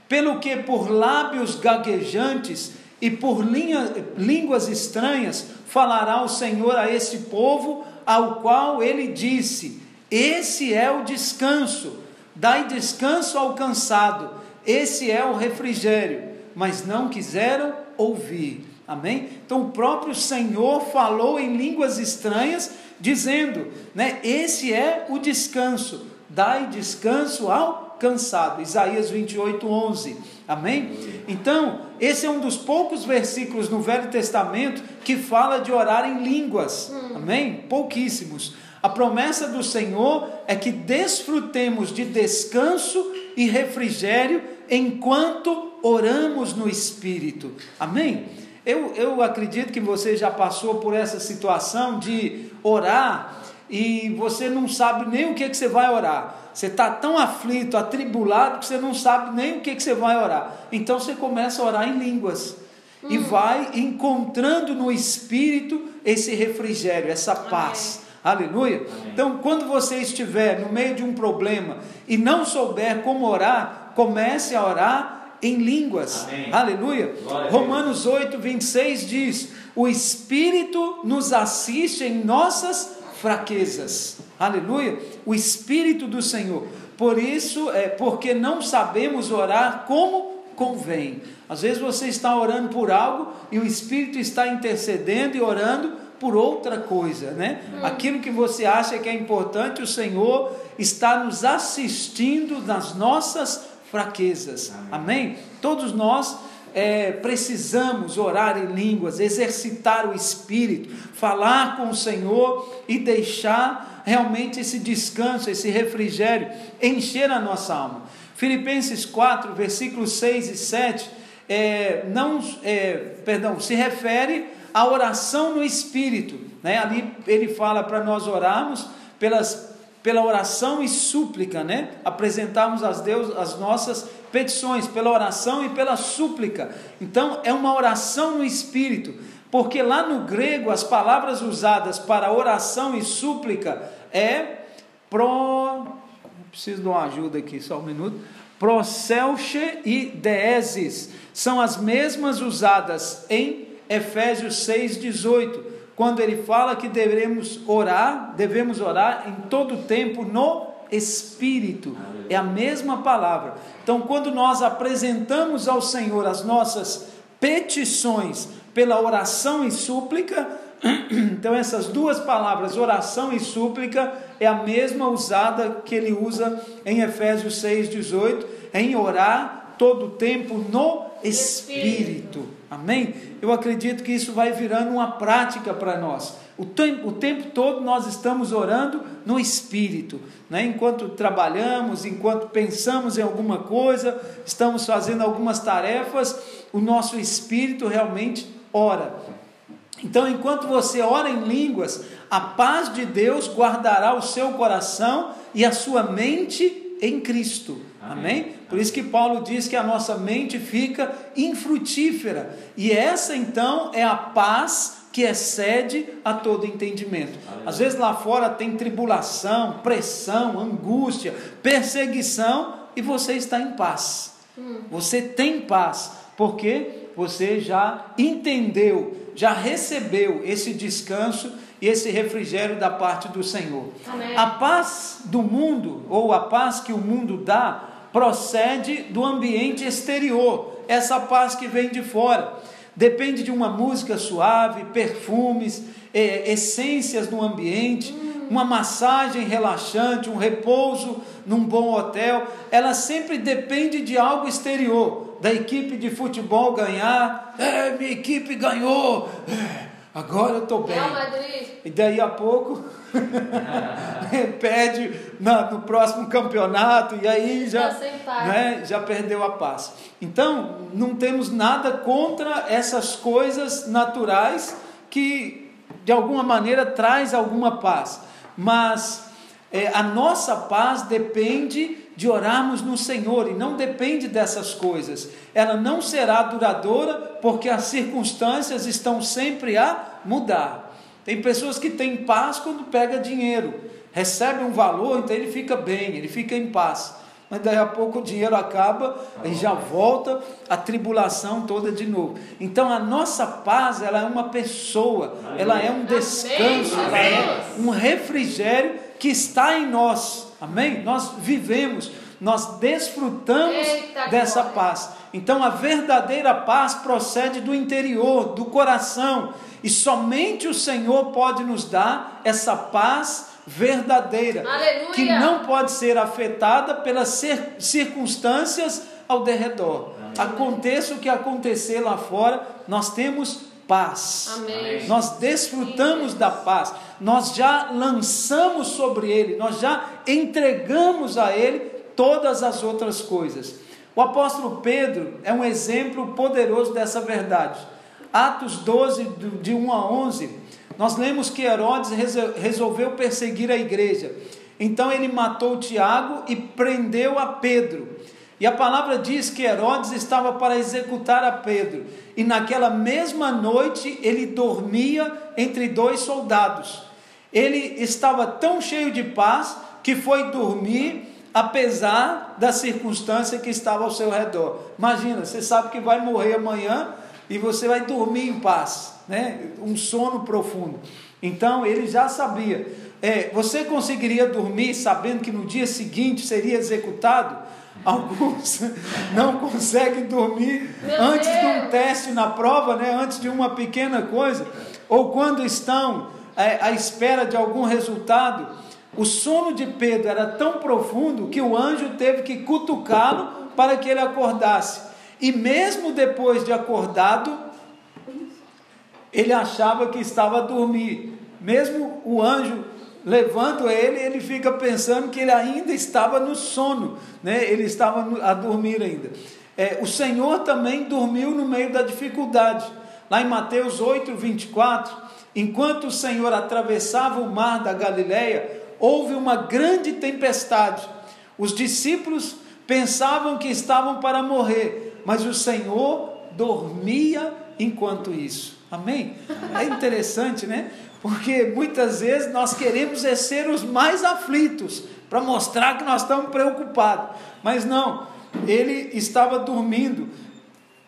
Pelo que por lábios gaguejantes e por linha- línguas estranhas falará o Senhor a esse povo, ao qual ele disse: Esse é o descanso, dai descanso ao cansado, esse é o refrigério, mas não quiseram ouvir. Amém? Então o próprio Senhor falou em línguas estranhas, dizendo, né, esse é o descanso, dai descanso ao cansado. Isaías 28, 11. Amém? Então, esse é um dos poucos versículos no Velho Testamento que fala de orar em línguas. Amém? Pouquíssimos. A promessa do Senhor é que desfrutemos de descanso e refrigério enquanto oramos no Espírito. Amém? Eu, eu acredito que você já passou por essa situação de orar e você não sabe nem o que, que você vai orar. Você está tão aflito, atribulado, que você não sabe nem o que, que você vai orar. Então você começa a orar em línguas e vai encontrando no Espírito esse refrigério, essa paz. Aleluia. Então, quando você estiver no meio de um problema e não souber como orar, comece a orar em línguas. Amém. Aleluia. Romanos 8, 26 diz: O Espírito nos assiste em nossas fraquezas. Aleluia. O Espírito do Senhor. Por isso, é porque não sabemos orar como convém. Às vezes você está orando por algo e o Espírito está intercedendo e orando por outra coisa, né? Aquilo que você acha que é importante, o Senhor está nos assistindo nas nossas fraquezas. Amém? Todos nós é, precisamos orar em línguas, exercitar o espírito, falar com o Senhor e deixar realmente esse descanso, esse refrigério encher a nossa alma. Filipenses 4, versículos 6 e 7, é, não, é, perdão, se refere à oração no espírito. Né? Ali ele fala para nós orarmos pelas pela oração e súplica, né? Apresentarmos a Deus as nossas petições, pela oração e pela súplica. Então, é uma oração no espírito, porque lá no grego as palavras usadas para oração e súplica é pro preciso de uma ajuda aqui, só um minuto. Proselche e deeses são as mesmas usadas em Efésios 6:18 quando ele fala que devemos orar, devemos orar em todo tempo no Espírito. É a mesma palavra. Então, quando nós apresentamos ao Senhor as nossas petições pela oração e súplica, [clears throat] então essas duas palavras, oração e súplica, é a mesma usada que ele usa em Efésios 6,18, em orar todo o tempo no Espírito. Amém? Eu acredito que isso vai virando uma prática para nós. O tempo, o tempo todo nós estamos orando no Espírito, né? enquanto trabalhamos, enquanto pensamos em alguma coisa, estamos fazendo algumas tarefas, o nosso Espírito realmente ora. Então, enquanto você ora em línguas, a paz de Deus guardará o seu coração e a sua mente em Cristo. Amém? Por isso que Paulo diz que a nossa mente fica infrutífera. E essa então é a paz que excede a todo entendimento. Às vezes lá fora tem tribulação, pressão, angústia, perseguição e você está em paz. Hum. Você tem paz, porque você já entendeu, já recebeu esse descanso e esse refrigério da parte do Senhor. Amém. A paz do mundo, ou a paz que o mundo dá, procede do ambiente exterior, essa paz que vem de fora. Depende de uma música suave, perfumes, é, essências no ambiente, uma massagem relaxante, um repouso num bom hotel. Ela sempre depende de algo exterior, da equipe de futebol ganhar. É, minha equipe ganhou. É, agora eu estou bem. E daí a pouco [laughs] [laughs] pede no próximo campeonato e aí já, né, já perdeu a paz. Então, não temos nada contra essas coisas naturais que de alguma maneira traz alguma paz, mas é, a nossa paz depende de orarmos no Senhor e não depende dessas coisas. Ela não será duradoura porque as circunstâncias estão sempre a mudar. Tem pessoas que têm paz quando pega dinheiro, recebe um valor, então ele fica bem, ele fica em paz. Mas daí a pouco o dinheiro acaba e já volta a tribulação toda de novo. Então a nossa paz, ela é uma pessoa, ela é um descanso, ela é um refrigério que está em nós. Amém? Nós vivemos, nós desfrutamos Eita dessa paz. Então a verdadeira paz procede do interior, do coração. E somente o Senhor pode nos dar essa paz verdadeira, Aleluia. que não pode ser afetada pelas circunstâncias ao derredor. Aconteça o que acontecer lá fora, nós temos paz. Amém. Nós desfrutamos da paz. Nós já lançamos sobre ele, nós já entregamos a ele todas as outras coisas. O apóstolo Pedro é um exemplo poderoso dessa verdade. Atos 12, de 1 a 11, nós lemos que Herodes resolveu perseguir a igreja. Então ele matou Tiago e prendeu a Pedro. E a palavra diz que Herodes estava para executar a Pedro. E naquela mesma noite ele dormia entre dois soldados. Ele estava tão cheio de paz que foi dormir apesar da circunstância que estava ao seu redor. Imagina, você sabe que vai morrer amanhã, e você vai dormir em paz, né? um sono profundo. Então ele já sabia. É, você conseguiria dormir sabendo que no dia seguinte seria executado? [laughs] Alguns não conseguem dormir Meu antes Deus. de um teste na prova, né? antes de uma pequena coisa, ou quando estão é, à espera de algum resultado. O sono de Pedro era tão profundo que o anjo teve que cutucá-lo para que ele acordasse. E mesmo depois de acordado, ele achava que estava a dormir. Mesmo o anjo levando ele, ele fica pensando que ele ainda estava no sono, né? ele estava a dormir ainda. É, o Senhor também dormiu no meio da dificuldade. Lá em Mateus 8, 24, enquanto o Senhor atravessava o mar da Galileia, houve uma grande tempestade. Os discípulos pensavam que estavam para morrer, mas o Senhor dormia enquanto isso. Amém? É interessante, né? Porque muitas vezes nós queremos é ser os mais aflitos, para mostrar que nós estamos preocupados. Mas não, ele estava dormindo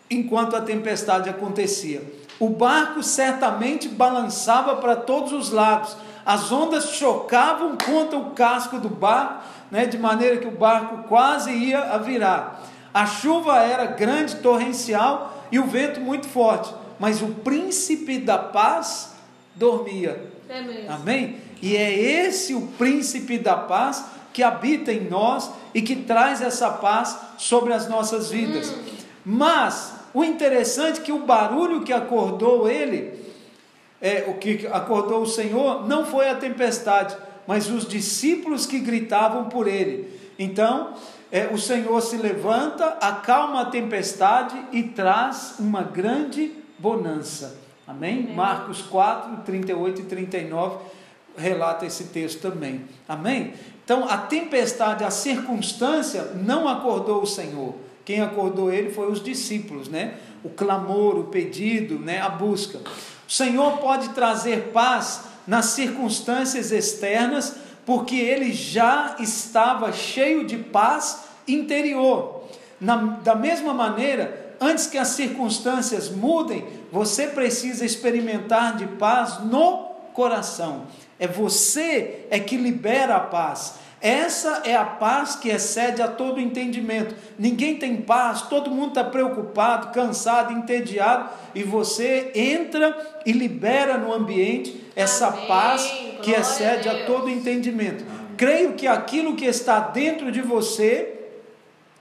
enquanto a tempestade acontecia. O barco certamente balançava para todos os lados, as ondas chocavam contra o casco do barco, né, de maneira que o barco quase ia a virar. A chuva era grande, torrencial e o vento muito forte, mas o príncipe da paz dormia. É Amém? E é esse o príncipe da paz que habita em nós e que traz essa paz sobre as nossas vidas. Hum. Mas o interessante é que o barulho que acordou ele, é, o que acordou o Senhor, não foi a tempestade, mas os discípulos que gritavam por ele. Então, é, o Senhor se levanta, acalma a tempestade e traz uma grande bonança. Amém? Amém? Marcos 4, 38 e 39 relata esse texto também. Amém? Então, a tempestade, a circunstância não acordou o Senhor. Quem acordou ele foi os discípulos, né? O clamor, o pedido, né? A busca. O Senhor pode trazer paz nas circunstâncias externas, porque ele já estava cheio de paz interior. Na, da mesma maneira, antes que as circunstâncias mudem, você precisa experimentar de paz no coração. É você é que libera a paz. Essa é a paz que excede a todo entendimento. Ninguém tem paz, todo mundo está preocupado, cansado, entediado, e você entra e libera no ambiente essa Amém. paz que Glória excede a, a todo entendimento. Amém. Creio que aquilo que está dentro de você,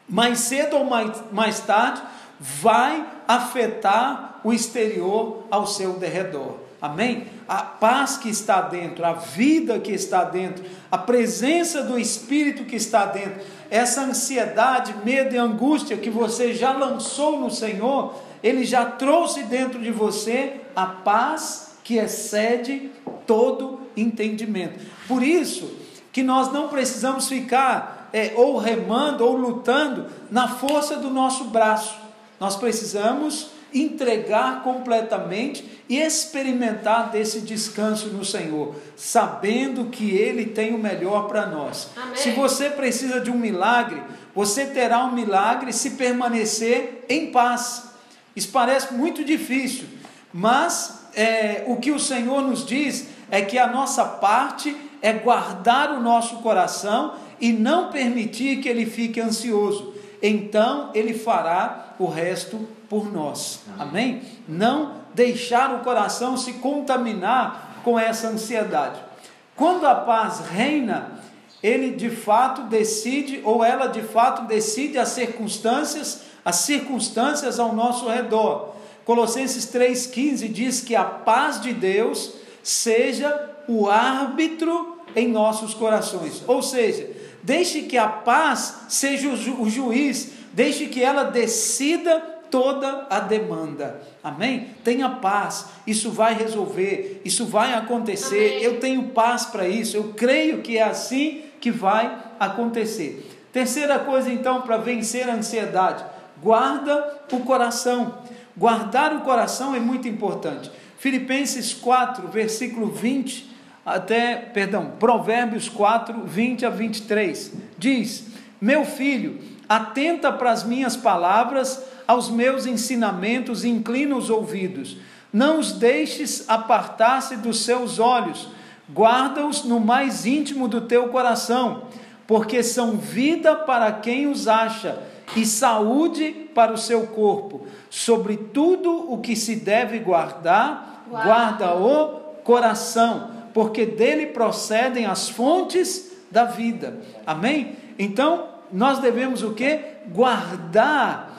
mais cedo ou mais, mais tarde, vai afetar o exterior ao seu derredor. Amém? A paz que está dentro, a vida que está dentro, a presença do Espírito que está dentro, essa ansiedade, medo e angústia que você já lançou no Senhor, Ele já trouxe dentro de você a paz que excede todo entendimento. Por isso que nós não precisamos ficar é, ou remando ou lutando na força do nosso braço. Nós precisamos entregar completamente e experimentar desse descanso no Senhor, sabendo que Ele tem o melhor para nós. Amém. Se você precisa de um milagre, você terá um milagre se permanecer em paz. Isso parece muito difícil, mas é, o que o Senhor nos diz é que a nossa parte é guardar o nosso coração e não permitir que ele fique ansioso. Então ele fará o resto por nós. Amém? Não deixar o coração se contaminar com essa ansiedade. Quando a paz reina, ele de fato decide, ou ela de fato decide as circunstâncias, as circunstâncias ao nosso redor. Colossenses 3,15 diz que a paz de Deus seja o árbitro em nossos corações. Ou seja, deixe que a paz seja o, ju o juiz, deixe que ela decida toda a demanda. Amém? Tenha paz, isso vai resolver, isso vai acontecer. Amém. Eu tenho paz para isso, eu creio que é assim que vai acontecer. Terceira coisa, então, para vencer a ansiedade: guarda o coração. Guardar o coração é muito importante. Filipenses 4, versículo 20 até, perdão, Provérbios 4, 20 a 23, diz: Meu filho, atenta para as minhas palavras, aos meus ensinamentos inclina os ouvidos. Não os deixes apartar-se dos seus olhos, guarda-os no mais íntimo do teu coração, porque são vida para quem os acha e saúde para o seu corpo. Sobre tudo o que se deve guardar, guarda o coração, porque dele procedem as fontes da vida. Amém? Então, nós devemos o que? Guardar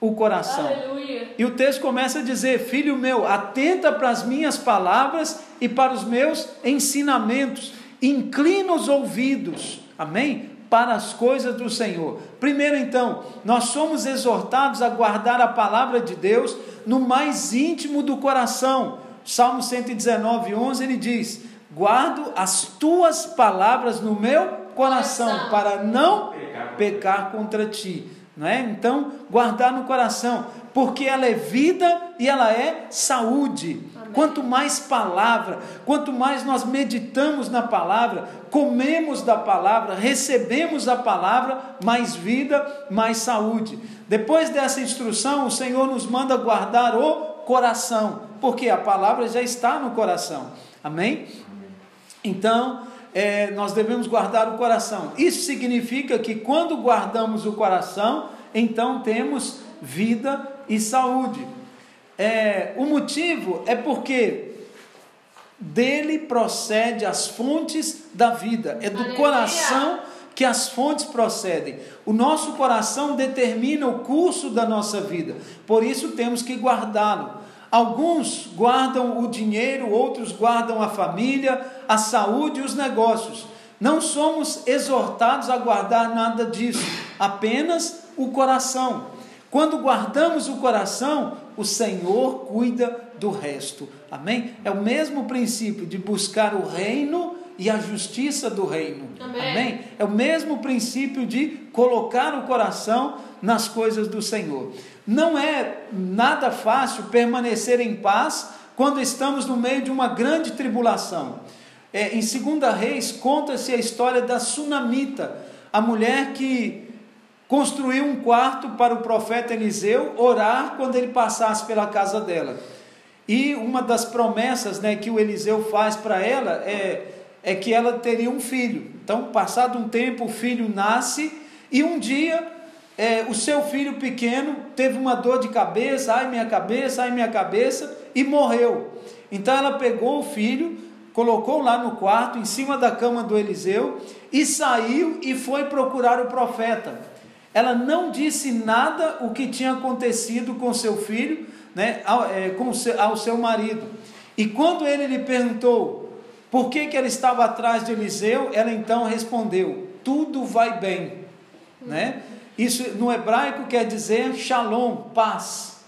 o coração. Aleluia. E o texto começa a dizer: Filho meu, atenta para as minhas palavras e para os meus ensinamentos, inclina os ouvidos, amém? Para as coisas do Senhor. Primeiro, então, nós somos exortados a guardar a palavra de Deus no mais íntimo do coração. Salmo 119, 11 ele diz: Guardo as tuas palavras no meu coração, para não pecar contra ti. Não é? Então, guardar no coração, porque ela é vida e ela é saúde. Amém. Quanto mais palavra, quanto mais nós meditamos na palavra, comemos da palavra, recebemos a palavra, mais vida, mais saúde. Depois dessa instrução, o Senhor nos manda guardar o coração, porque a palavra já está no coração. Amém? Então, é, nós devemos guardar o coração. Isso significa que quando guardamos o coração, então temos vida e saúde. É, o motivo é porque dele procede as fontes da vida, é do Aleluia. coração que as fontes procedem. O nosso coração determina o curso da nossa vida, por isso temos que guardá-lo. Alguns guardam o dinheiro, outros guardam a família, a saúde e os negócios. Não somos exortados a guardar nada disso, apenas o coração. Quando guardamos o coração, o Senhor cuida do resto. Amém? É o mesmo princípio de buscar o reino e a justiça do reino. Amém. É o mesmo princípio de colocar o coração nas coisas do Senhor. Não é nada fácil permanecer em paz quando estamos no meio de uma grande tribulação. É, em 2 Reis, conta-se a história da Sunamita, a mulher que construiu um quarto para o profeta Eliseu orar quando ele passasse pela casa dela. E uma das promessas né, que o Eliseu faz para ela é, é que ela teria um filho. Então, passado um tempo, o filho nasce e um dia é, o seu filho pequeno teve uma dor de cabeça, ai minha cabeça, ai minha cabeça, e morreu. Então ela pegou o filho, colocou lá no quarto, em cima da cama do Eliseu, e saiu e foi procurar o profeta. Ela não disse nada o que tinha acontecido com seu filho, né, ao, é, com seu, ao seu marido. E quando ele lhe perguntou por que, que ela estava atrás de Eliseu, ela então respondeu: Tudo vai bem. Né? Isso no hebraico quer dizer shalom, paz.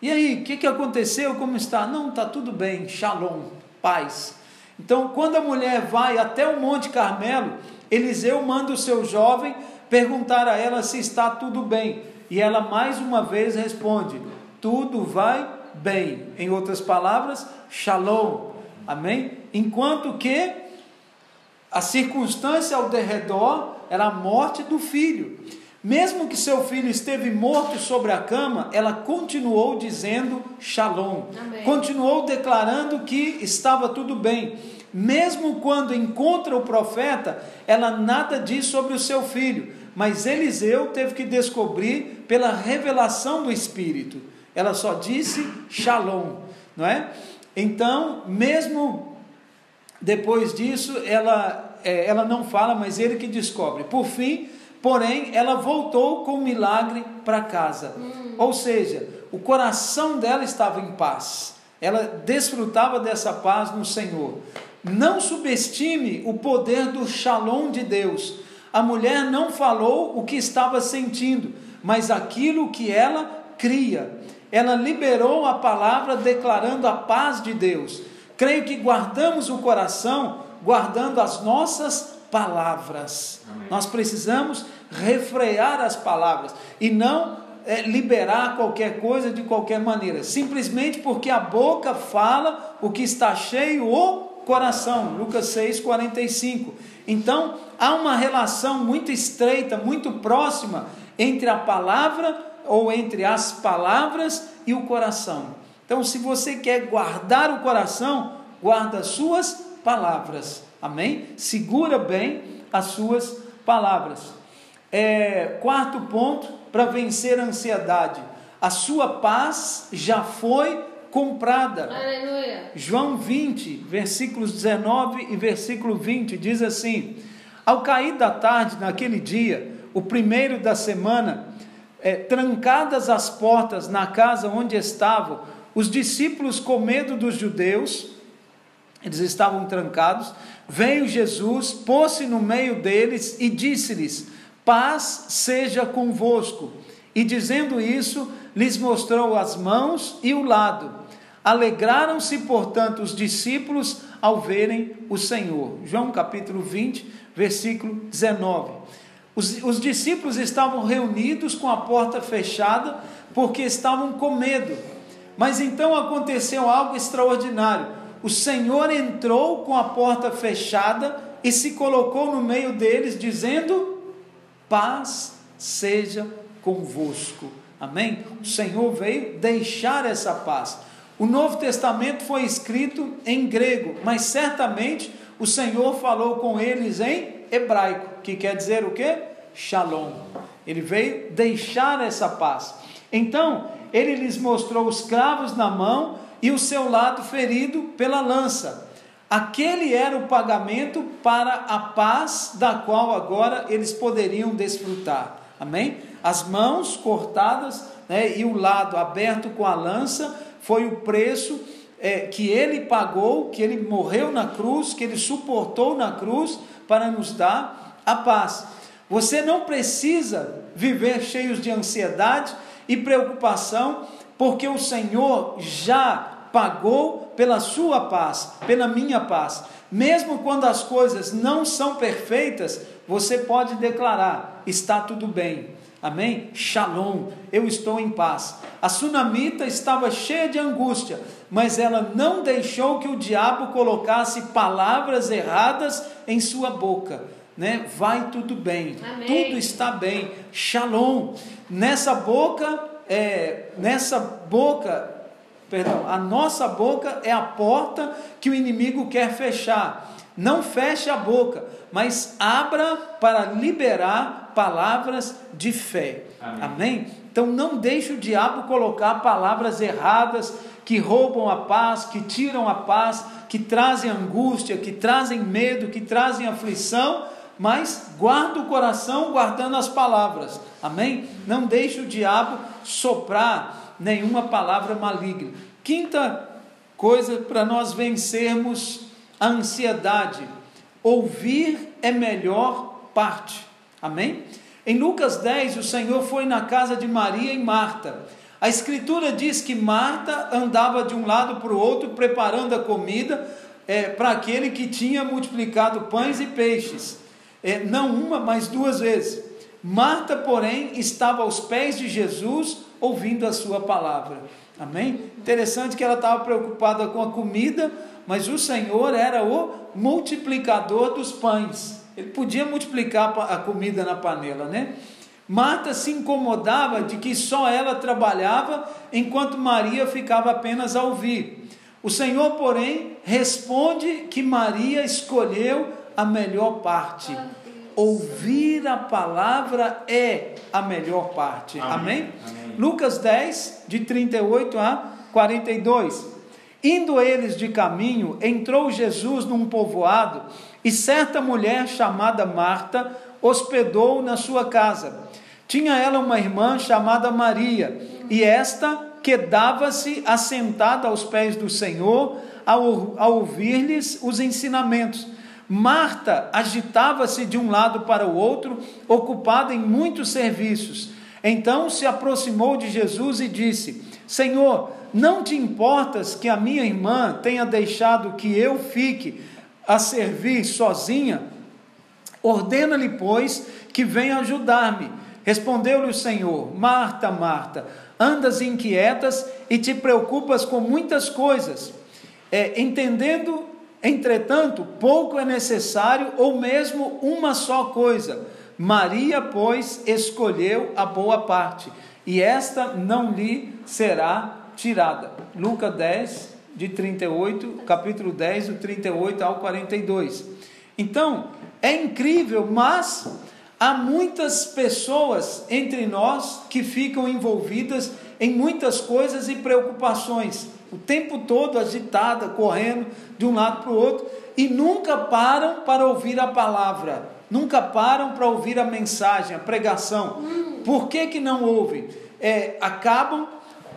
E aí, o que, que aconteceu? Como está? Não, está tudo bem, shalom, paz. Então, quando a mulher vai até o Monte Carmelo, Eliseu manda o seu jovem perguntar a ela se está tudo bem. E ela mais uma vez responde: tudo vai bem. Em outras palavras, shalom. Amém? Enquanto que a circunstância ao derredor era a morte do filho. Mesmo que seu filho esteve morto sobre a cama, ela continuou dizendo shalom. Amém. Continuou declarando que estava tudo bem. Mesmo quando encontra o profeta, ela nada diz sobre o seu filho, mas Eliseu teve que descobrir pela revelação do Espírito. Ela só disse shalom, não é? Então, mesmo depois disso, ela, é, ela não fala, mas ele que descobre. Por fim, porém, ela voltou com um milagre para casa. Ou seja, o coração dela estava em paz. Ela desfrutava dessa paz no Senhor. Não subestime o poder do shalom de Deus. A mulher não falou o que estava sentindo, mas aquilo que ela cria. Ela liberou a palavra declarando a paz de Deus. Creio que guardamos o coração guardando as nossas palavras. Nós precisamos refrear as palavras e não é, liberar qualquer coisa de qualquer maneira, simplesmente porque a boca fala o que está cheio o coração. Lucas 6:45. Então, há uma relação muito estreita, muito próxima entre a palavra ou entre as palavras e o coração. Então, se você quer guardar o coração, guarda as suas palavras. Amém? Segura bem as suas palavras. É, quarto ponto para vencer a ansiedade. A sua paz já foi comprada. Aleluia. João 20, versículos 19 e versículo 20 diz assim: Ao cair da tarde naquele dia, o primeiro da semana, é, trancadas as portas na casa onde estavam, os discípulos com medo dos judeus, eles estavam trancados, veio Jesus, pôs-se no meio deles e disse-lhes: Paz seja convosco. E dizendo isso, lhes mostrou as mãos e o lado. Alegraram-se, portanto, os discípulos ao verem o Senhor. João capítulo 20, versículo 19. Os, os discípulos estavam reunidos com a porta fechada porque estavam com medo. Mas então aconteceu algo extraordinário. O Senhor entrou com a porta fechada e se colocou no meio deles, dizendo: Paz seja convosco. Amém? O Senhor veio deixar essa paz. O Novo Testamento foi escrito em grego, mas certamente o Senhor falou com eles em hebraico, que quer dizer o que? Shalom. Ele veio deixar essa paz. Então, ele lhes mostrou os cravos na mão e o seu lado ferido pela lança. Aquele era o pagamento para a paz da qual agora eles poderiam desfrutar. Amém? As mãos cortadas né, e o lado aberto com a lança foi o preço é, que ele pagou, que ele morreu na cruz, que ele suportou na cruz para nos dar a paz. Você não precisa viver cheios de ansiedade e preocupação, porque o Senhor já pagou pela sua paz, pela minha paz. Mesmo quando as coisas não são perfeitas, você pode declarar: está tudo bem. Amém? Shalom, eu estou em paz. A sunamita estava cheia de angústia, mas ela não deixou que o diabo colocasse palavras erradas em sua boca. Né? Vai tudo bem, Amém. tudo está bem. Shalom. Nessa boca, é, nessa boca, perdão, a nossa boca é a porta que o inimigo quer fechar. Não feche a boca, mas abra para liberar palavras de fé. Amém. Amém? Então não deixe o diabo colocar palavras erradas que roubam a paz, que tiram a paz, que trazem angústia, que trazem medo, que trazem aflição, mas guarda o coração guardando as palavras. Amém? Não deixe o diabo soprar nenhuma palavra maligna. Quinta coisa para nós vencermos a ansiedade: ouvir é melhor parte. Amém? Em Lucas 10, o Senhor foi na casa de Maria e Marta. A Escritura diz que Marta andava de um lado para o outro preparando a comida é, para aquele que tinha multiplicado pães e peixes. É, não uma, mas duas vezes. Marta, porém, estava aos pés de Jesus ouvindo a sua palavra. Amém? Interessante que ela estava preocupada com a comida, mas o Senhor era o multiplicador dos pães. Ele podia multiplicar a comida na panela, né? Marta se incomodava de que só ela trabalhava, enquanto Maria ficava apenas a ouvir. O Senhor, porém, responde que Maria escolheu a melhor parte. Ouvir a palavra é a melhor parte. Amém? Amém. Amém. Lucas 10, de 38 a 42. Indo eles de caminho, entrou Jesus num povoado e certa mulher chamada Marta hospedou na sua casa. Tinha ela uma irmã chamada Maria, e esta quedava-se assentada aos pés do Senhor ao ouvir-lhes os ensinamentos. Marta agitava-se de um lado para o outro, ocupada em muitos serviços. Então se aproximou de Jesus e disse: Senhor, não te importas que a minha irmã tenha deixado que eu fique a servir sozinha? Ordena-lhe, pois, que venha ajudar-me. Respondeu-lhe o Senhor: Marta, Marta, andas inquietas e te preocupas com muitas coisas. É, entendendo, entretanto, pouco é necessário, ou mesmo uma só coisa. Maria, pois, escolheu a boa parte, e esta não lhe será tirada. Lucas 10, de 38, capítulo 10, do 38 ao 42. Então, é incrível, mas há muitas pessoas entre nós que ficam envolvidas em muitas coisas e preocupações, o tempo todo agitada, correndo de um lado para o outro, e nunca param para ouvir a palavra. Nunca param para ouvir a mensagem, a pregação. Por que, que não ouvem? É, acabam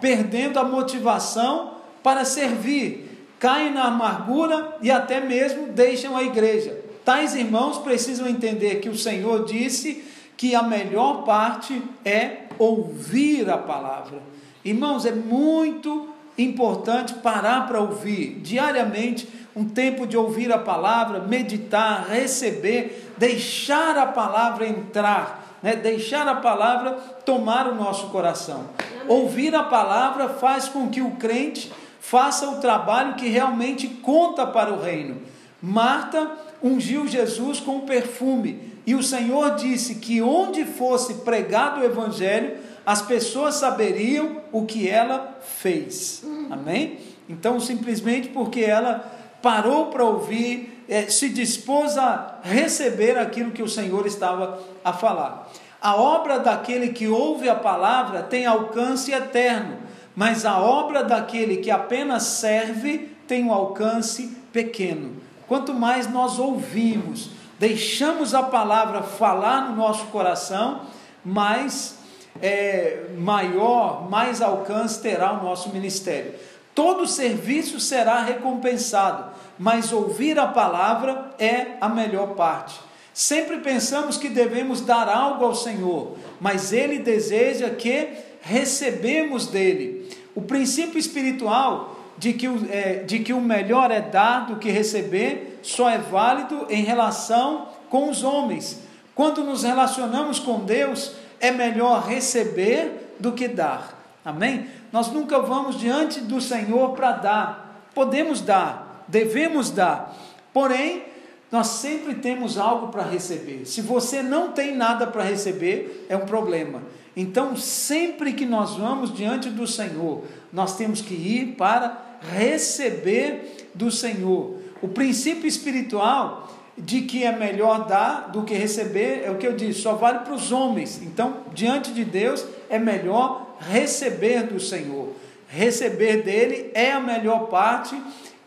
perdendo a motivação para servir, caem na amargura e até mesmo deixam a igreja. Tais irmãos precisam entender que o Senhor disse que a melhor parte é ouvir a palavra. Irmãos, é muito importante parar para ouvir diariamente um tempo de ouvir a palavra, meditar, receber, deixar a palavra entrar, né? deixar a palavra tomar o nosso coração. Ouvir a palavra faz com que o crente faça o trabalho que realmente conta para o reino. Marta ungiu Jesus com perfume, e o Senhor disse que onde fosse pregado o evangelho, as pessoas saberiam o que ela fez. Amém? Então, simplesmente porque ela parou para ouvir, é, se dispôs a receber aquilo que o Senhor estava a falar. A obra daquele que ouve a palavra tem alcance eterno, mas a obra daquele que apenas serve tem um alcance pequeno. Quanto mais nós ouvimos, deixamos a palavra falar no nosso coração, mais é, maior, mais alcance terá o nosso ministério. Todo serviço será recompensado, mas ouvir a palavra é a melhor parte. Sempre pensamos que devemos dar algo ao Senhor, mas Ele deseja que recebemos dele. O princípio espiritual de que, o, é, de que o melhor é dar do que receber só é válido em relação com os homens. Quando nos relacionamos com Deus, é melhor receber do que dar. Amém? Nós nunca vamos diante do Senhor para dar. Podemos dar, devemos dar. Porém, nós sempre temos algo para receber. Se você não tem nada para receber, é um problema. Então, sempre que nós vamos diante do Senhor, nós temos que ir para receber do Senhor. O princípio espiritual de que é melhor dar do que receber, é o que eu disse, só vale para os homens. Então, diante de Deus, é melhor receber do Senhor. Receber dele é a melhor parte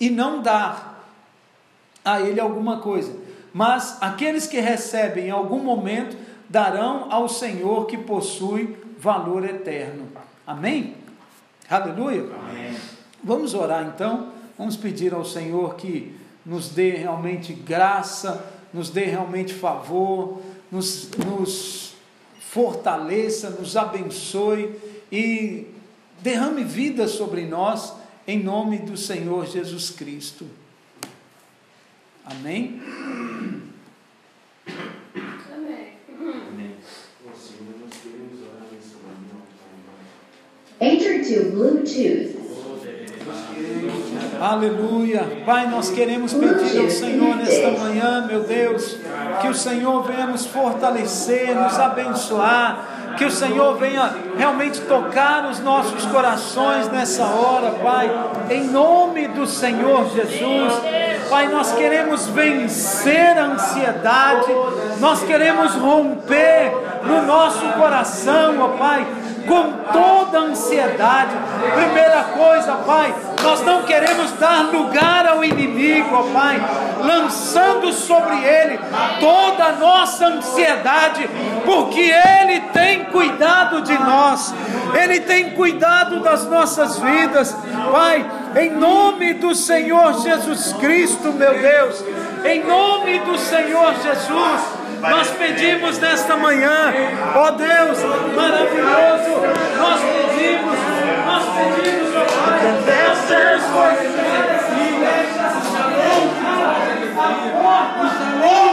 e não dar a ele alguma coisa. Mas aqueles que recebem em algum momento darão ao Senhor que possui valor eterno. Amém? Aleluia? Amém. Vamos orar então. Vamos pedir ao Senhor que nos dê realmente graça, nos dê realmente favor, nos, nos fortaleça, nos abençoe e derrame vida sobre nós, em nome do Senhor Jesus Cristo. Amém? Enter to Bluetooth. Aleluia. Pai, nós queremos pedir ao Senhor nesta manhã, meu Deus, que o Senhor venha nos fortalecer, nos abençoar, que o Senhor venha realmente tocar os nossos corações nessa hora, Pai, em nome do Senhor Jesus. Pai, nós queremos vencer a ansiedade, nós queremos romper no nosso coração, ó Pai com toda ansiedade. Primeira coisa, Pai, nós não queremos dar lugar ao inimigo, ó Pai, lançando sobre ele toda a nossa ansiedade, porque ele tem cuidado de nós, ele tem cuidado das nossas vidas, Pai, em nome do Senhor Jesus Cristo, meu Deus, em nome do Senhor Jesus. Nós pedimos nesta manhã, ó Deus maravilhoso, nós pedimos, nós pedimos, ó oh Pai, nós temos coisas. A porta